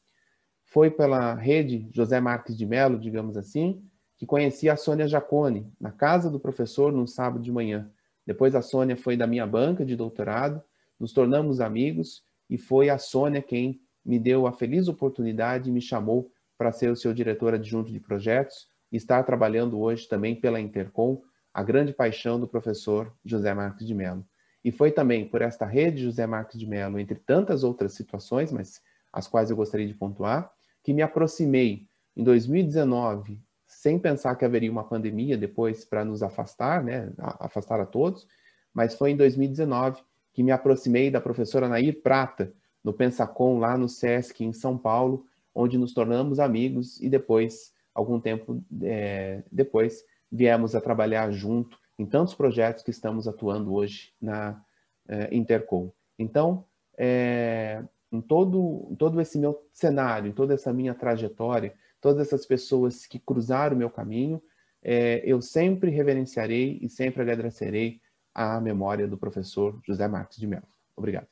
Speaker 7: Foi pela rede José Marques de Mello, digamos assim, que conhecia a Sônia Jacone, na casa do professor, num sábado de manhã. Depois a Sônia foi da minha banca de doutorado, nos tornamos amigos e foi a Sônia quem me deu a feliz oportunidade e me chamou para ser o seu diretor adjunto de projetos e estar trabalhando hoje também pela Intercom, a grande paixão do professor José Marques de Mello. E foi também por esta rede José Marques de Mello, entre tantas outras situações, mas as quais eu gostaria de pontuar, que me aproximei em 2019 sem pensar que haveria uma pandemia depois para nos afastar, né, afastar a todos, mas foi em 2019 que me aproximei da professora Nair Prata, no Pensacom, lá no SESC, em São Paulo, onde nos tornamos amigos e depois, algum tempo é, depois, viemos a trabalhar junto em tantos projetos que estamos atuando hoje na é, Intercom. Então, é, em, todo, em todo esse meu cenário, em toda essa minha trajetória, todas essas pessoas que cruzaram o meu caminho, é, eu sempre reverenciarei e sempre agradecerei a memória do professor José Marcos de Mello. Obrigado.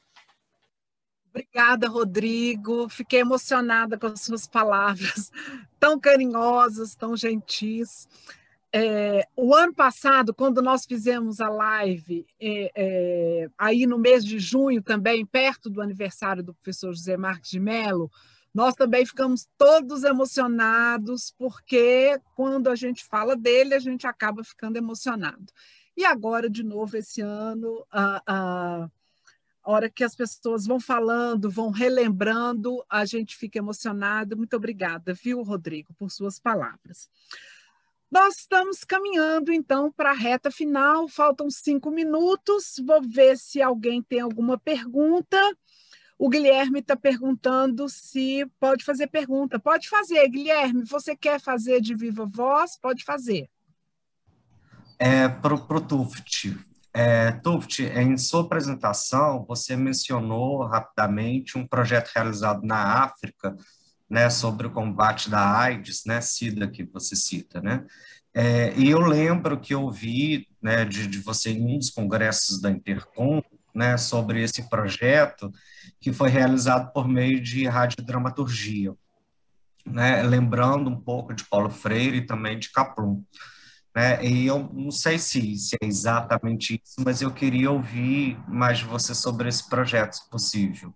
Speaker 2: Obrigada, Rodrigo. Fiquei emocionada com as suas palavras, (laughs) tão carinhosas, tão gentis. É, o ano passado, quando nós fizemos a live, é, é, aí no mês de junho também, perto do aniversário do professor José Marques de Mello, nós também ficamos todos emocionados, porque quando a gente fala dele, a gente acaba ficando emocionado. E agora, de novo, esse ano, a, hora que as pessoas vão falando, vão relembrando, a gente fica emocionado. Muito obrigada, viu, Rodrigo, por suas palavras. Nós estamos caminhando, então, para a reta final, faltam cinco minutos. Vou ver se alguém tem alguma pergunta. O Guilherme está perguntando se pode fazer pergunta. Pode fazer, Guilherme. Você quer fazer de viva voz? Pode fazer.
Speaker 8: É, para o Tuft. É, Tuft, em sua apresentação, você mencionou rapidamente um projeto realizado na África, né, sobre o combate da AIDS, né, SIDA, que você cita, né? É, e eu lembro que eu vi né, de, de você em um dos congressos da Intercom, né, sobre esse projeto que foi realizado por meio de radiodramaturgia, né, lembrando um pouco de Paulo Freire e também de Kaplum. Né, e eu não sei se, se é exatamente isso, mas eu queria ouvir mais de você sobre esse projeto, se possível.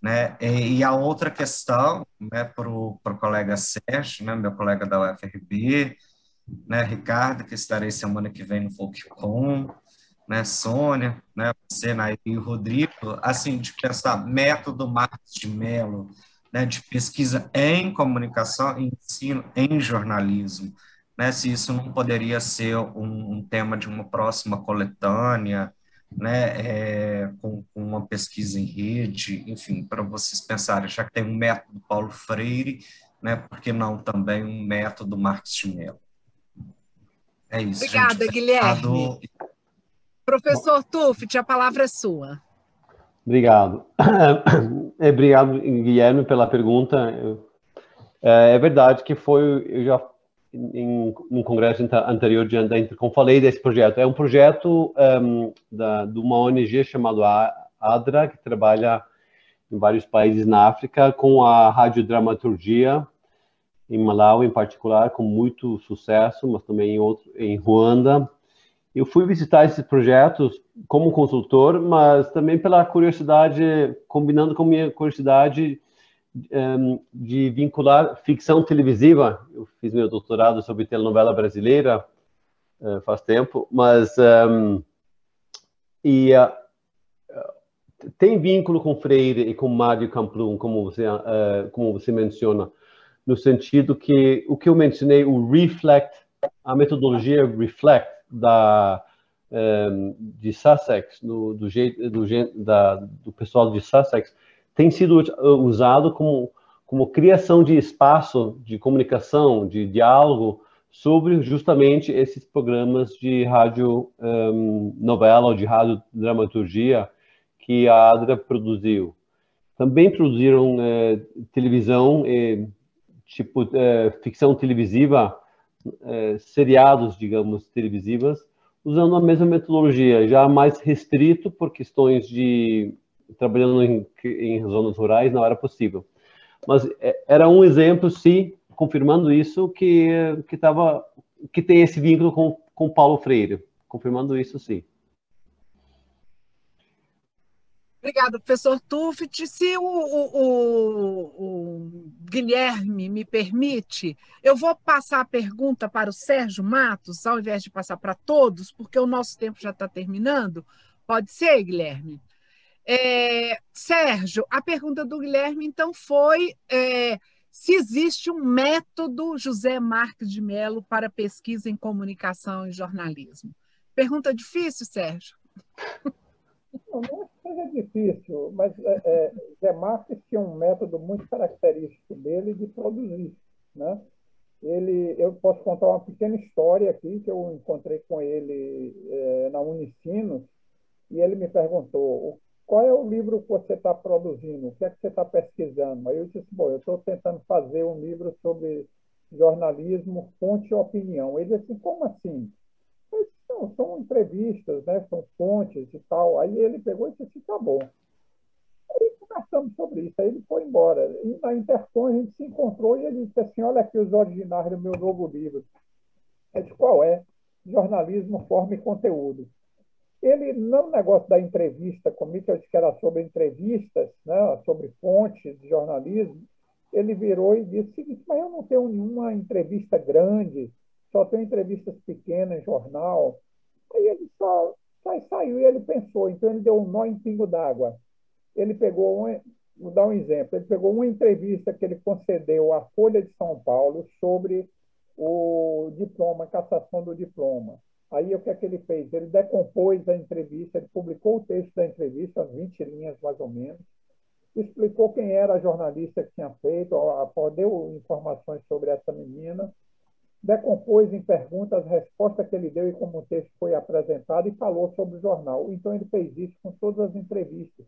Speaker 8: Né? E, a outra questão, né, para o colega Sérgio, né, meu colega da UFRB, né, Ricardo, que estarei semana que vem no FolkCon, né, Sônia, né, você, né, e Rodrigo, assim, de pensar método Marcos de Mello, né, de pesquisa em comunicação e ensino em jornalismo, né, se isso não poderia ser um, um tema de uma próxima coletânea, né, é, com, com, uma pesquisa em rede, enfim, para vocês pensarem, já que tem um método Paulo Freire, né, por que não também um método Marcos de Mello? É isso.
Speaker 2: Obrigada, gente. Guilherme. Professor Tuft, a palavra é sua.
Speaker 3: Obrigado. (coughs) É, obrigado, Guilherme, pela pergunta. É, é verdade que foi, eu já em um congresso anterior de como falei desse projeto. É um projeto um, da, de uma ONG chamada ADRA, que trabalha em vários países na África com a radiodramaturgia em Malawi em particular, com muito sucesso, mas também em, outro, em Ruanda. Eu fui visitar esses projetos como consultor, mas também pela curiosidade, combinando com minha curiosidade de vincular ficção televisiva. Eu fiz meu doutorado sobre telenovela brasileira uh, faz tempo, mas um, e uh, tem vínculo com Freire e com Mário Camplum, como você uh, como você menciona no sentido que o que eu mencionei, o reflect, a metodologia reflect da um, ehm, de Sussex, do, do jeito do, da, do pessoal de Sussex, tem sido usado como como criação de espaço de comunicação, de diálogo sobre justamente esses programas de rádio um, ehm, novela ou de rádio dramaturgia que a Adra produziu. Também produziram eh, televisão tipo é, ficção televisiva, seriados, digamos, televisivas, usando a mesma metodologia, já mais restrito por questões de trabalhando em, em zonas rurais não era possível. Mas é, era um exemplo, sim, confirmando isso, que que estava que tem esse vínculo com, com Paulo Freire, confirmando isso, sim.
Speaker 2: Obrigada, professor Tuft. Se o, o, o, Guilherme me permite, eu vou passar a pergunta para o Sérgio Matos, ao invés de passar para todos, porque o nosso tempo já está terminando. Pode ser, Guilherme? É, Sérgio, a pergunta do Guilherme, então, foi é, se existe um método José Marques de Mello para pesquisa em comunicação e jornalismo. Pergunta difícil, Sérgio?
Speaker 4: Não, não é seja difícil, mas é, é, Zé Marques tinha um método muito característico dele de produzir. Né? Ele, eu posso contar uma pequena história aqui, que eu encontrei com ele é, na Unicinos, e ele me perguntou qual é o livro que você está produzindo, o que é que você está pesquisando? Aí eu disse, bom, eu estou tentando fazer um livro sobre jornalismo, fonte e opinião. Ele disse, como assim? Não, são entrevistas, né? são fontes e tal. Aí ele pegou e disse tá bom. Aí conversamos sobre isso, aí ele foi embora. E na Intercom a gente se encontrou e ele disse assim, olha aqui os originais do meu novo livro. Eu disse, qual é? Jornalismo, forma e conteúdo. Ele, não negócio da entrevista comigo, que eu disse que era sobre entrevistas, né, sobre fontes de jornalismo, ele virou e disse mas eu não tenho nenhuma entrevista grande, só tenho entrevistas pequenas em jornal. Aí ele só, só saiu e ele pensou, então ele deu um nó em pingo d'água. Ele pegou um, vou dar um exemplo, ele pegou uma entrevista que ele concedeu à Folha de São Paulo sobre o diploma, cassação do diploma. Aí o que é que ele fez? Ele decompôs a entrevista, ele publicou o texto da entrevista, 20 linhas mais ou menos, explicou quem era a jornalista que tinha feito, deu informações sobre essa menina, decompôs em perguntas a resposta que ele deu e como o texto foi apresentado e falou sobre o jornal. Então ele fez isso com todas as entrevistas.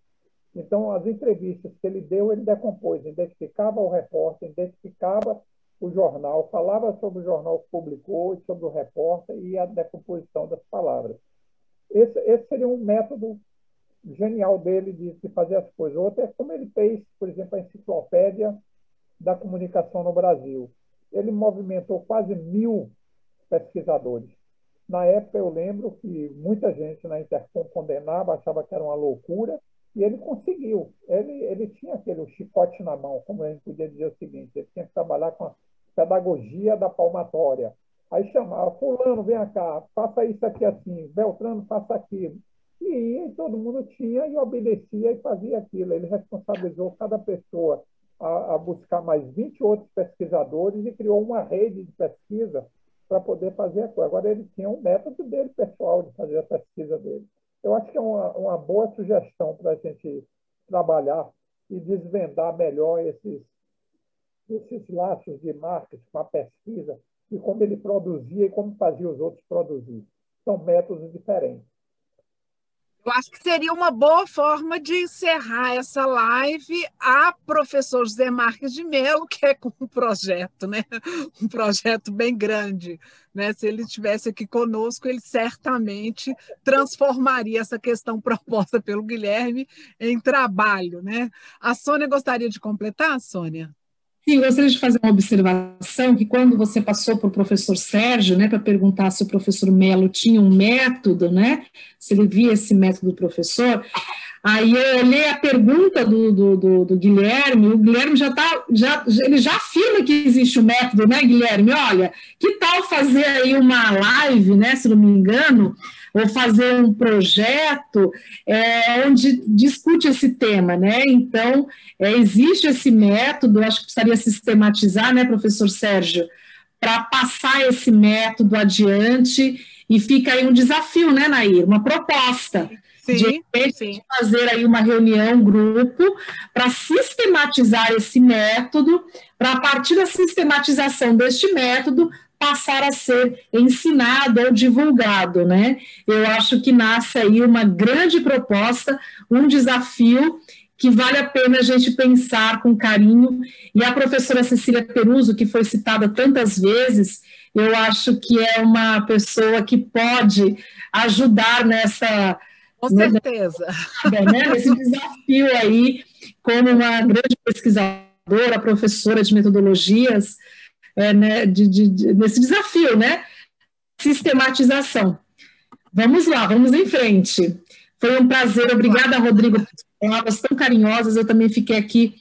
Speaker 4: Então as entrevistas que ele deu, ele decompôs, identificava o repórter, identificava o jornal, falava sobre o jornal que publicou, sobre o repórter e a decomposição das palavras. Esse, esse seria um método genial dele de, de, fazer as coisas. Outro é como ele fez, por exemplo, a enciclopédia da comunicação no Brasil. Ele movimentou quase mil pesquisadores. Na época, eu lembro que muita gente na Intercom condenava, achava que era uma loucura, e ele conseguiu. Ele, ele tinha aquele chicote na mão, como a gente podia dizer o seguinte: ele tinha que trabalhar com a pedagogia da palmatória. Aí chamava, fulano, vem cá, faça isso aqui assim, Beltrano, faça aquilo. E ia, todo mundo tinha e obedecia e fazia aquilo. Ele responsabilizou cada pessoa a, a buscar mais 20 outros pesquisadores e criou uma rede de pesquisa para poder fazer a coisa. Agora, ele tinha um método dele pessoal de fazer a pesquisa dele. Eu acho que é uma, uma boa sugestão para a gente trabalhar e desvendar melhor esses, esses laços de marketing com a pesquisa e como ele produzia e como fazia os outros produzir. São métodos diferentes.
Speaker 2: Eu acho que seria uma boa forma de encerrar essa live a professor José Marques de Mello, que é com um projeto, né? Um projeto bem grande. Né? Se ele estivesse aqui conosco, ele certamente transformaria essa questão (laughs) proposta pelo Guilherme em trabalho. Né? A Sônia gostaria de completar, Sônia?
Speaker 6: Sim, gostaria de fazer uma observação que quando você passou para o professor Sérgio, né, para perguntar se o professor Melo tinha um método, né, se ele via esse método do professor, aí eu olhei a pergunta do, do, do, do Guilherme, o Guilherme já está, já, ele já afirma que existe o um método, né, Guilherme? Olha, que tal fazer aí uma live, né, se não me engano, ou fazer um projeto é, onde discute esse tema, né? Então, é, existe esse método, acho que precisaria sistematizar, né, professor Sérgio, para passar esse método adiante e fica aí um desafio, né, Nair? Uma proposta. Sim, de sim. fazer aí uma reunião, um grupo, para sistematizar esse método, para a partir da sistematização deste método, passar a ser ensinado ou divulgado, né? Eu acho que nasce aí uma grande proposta, um desafio que vale a pena a gente pensar com carinho. E a professora Cecília Peruso, que foi citada tantas vezes, eu acho que é uma pessoa que pode ajudar nessa.
Speaker 2: Com certeza.
Speaker 6: Né, nesse desafio aí, como uma grande pesquisadora, professora de metodologias, é, né, de, de, de, desse desafio, né? Sistematização. Vamos lá, vamos em frente. Foi um prazer, obrigada, Rodrigo, por palavras tão carinhosas. Eu também fiquei aqui,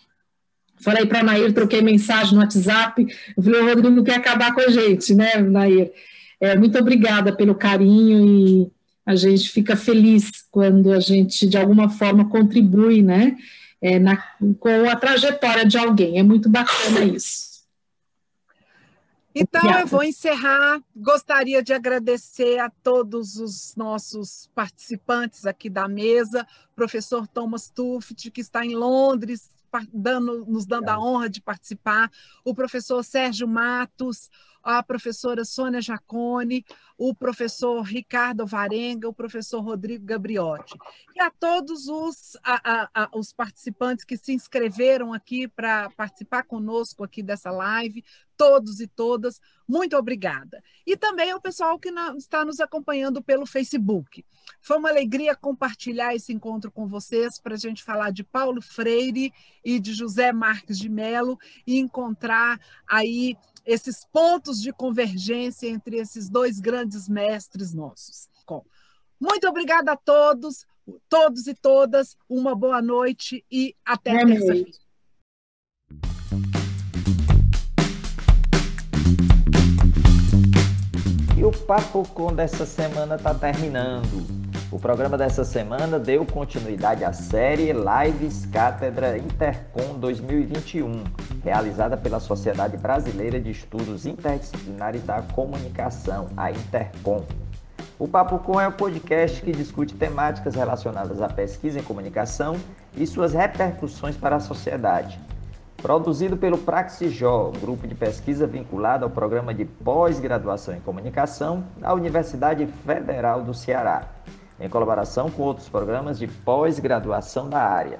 Speaker 6: falei para a Nair, troquei mensagem no WhatsApp. Eu falei, o Rodrigo quer acabar com a gente, né, Nair? É, muito obrigada pelo carinho e a gente fica feliz quando a gente, de alguma forma, contribui, né, é, na, com a trajetória de alguém. É muito bacana isso.
Speaker 2: Então, eu vou encerrar. Gostaria de agradecer a todos os nossos participantes aqui da mesa, professor Thomas Tuft, que está em Londres, dando, nos dando a honra de participar, o professor Sérgio Matos, a professora Sônia Jacone, o professor Ricardo Varenga, o professor Rodrigo Gabriotti. E a todos os, a, a, a, os participantes que se inscreveram aqui para participar conosco aqui dessa live, todos e todas, muito obrigada. E também ao pessoal que na, está nos acompanhando pelo Facebook. Foi uma alegria compartilhar esse encontro com vocês para a gente falar de Paulo Freire e de José Marques de Mello e encontrar aí esses pontos de convergência entre esses dois grandes mestres nossos. Muito obrigada a todos, todos e todas, uma boa noite e até terça-feira.
Speaker 1: E o Papo Com dessa semana está terminando. O programa dessa semana deu continuidade à série Lives Cátedra Intercom 2021, realizada pela Sociedade Brasileira de Estudos Interdisciplinares da Comunicação, a Intercom. O Papo Com é o um podcast que discute temáticas relacionadas à pesquisa em comunicação e suas repercussões para a sociedade. Produzido pelo Praxijó, grupo de pesquisa vinculado ao programa de pós-graduação em comunicação da Universidade Federal do Ceará em colaboração com outros programas de pós-graduação da área.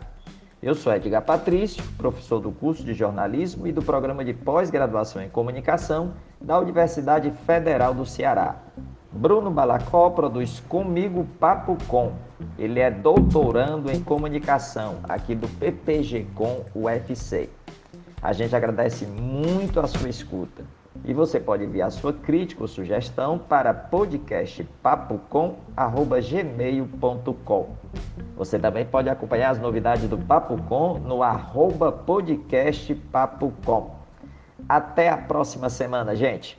Speaker 1: Eu sou Edgar Patrício, professor do curso de jornalismo e do programa de pós-graduação em comunicação da Universidade Federal do Ceará. Bruno Balacó produz comigo Papo Com. Ele é doutorando em comunicação aqui do PPG Com UFC. A gente agradece muito a sua escuta. E você pode enviar sua crítica ou sugestão para podcastpapocom.gmail.com. Você também pode acompanhar as novidades do Papo Com no arroba podcastpapocom. Até a próxima semana, gente!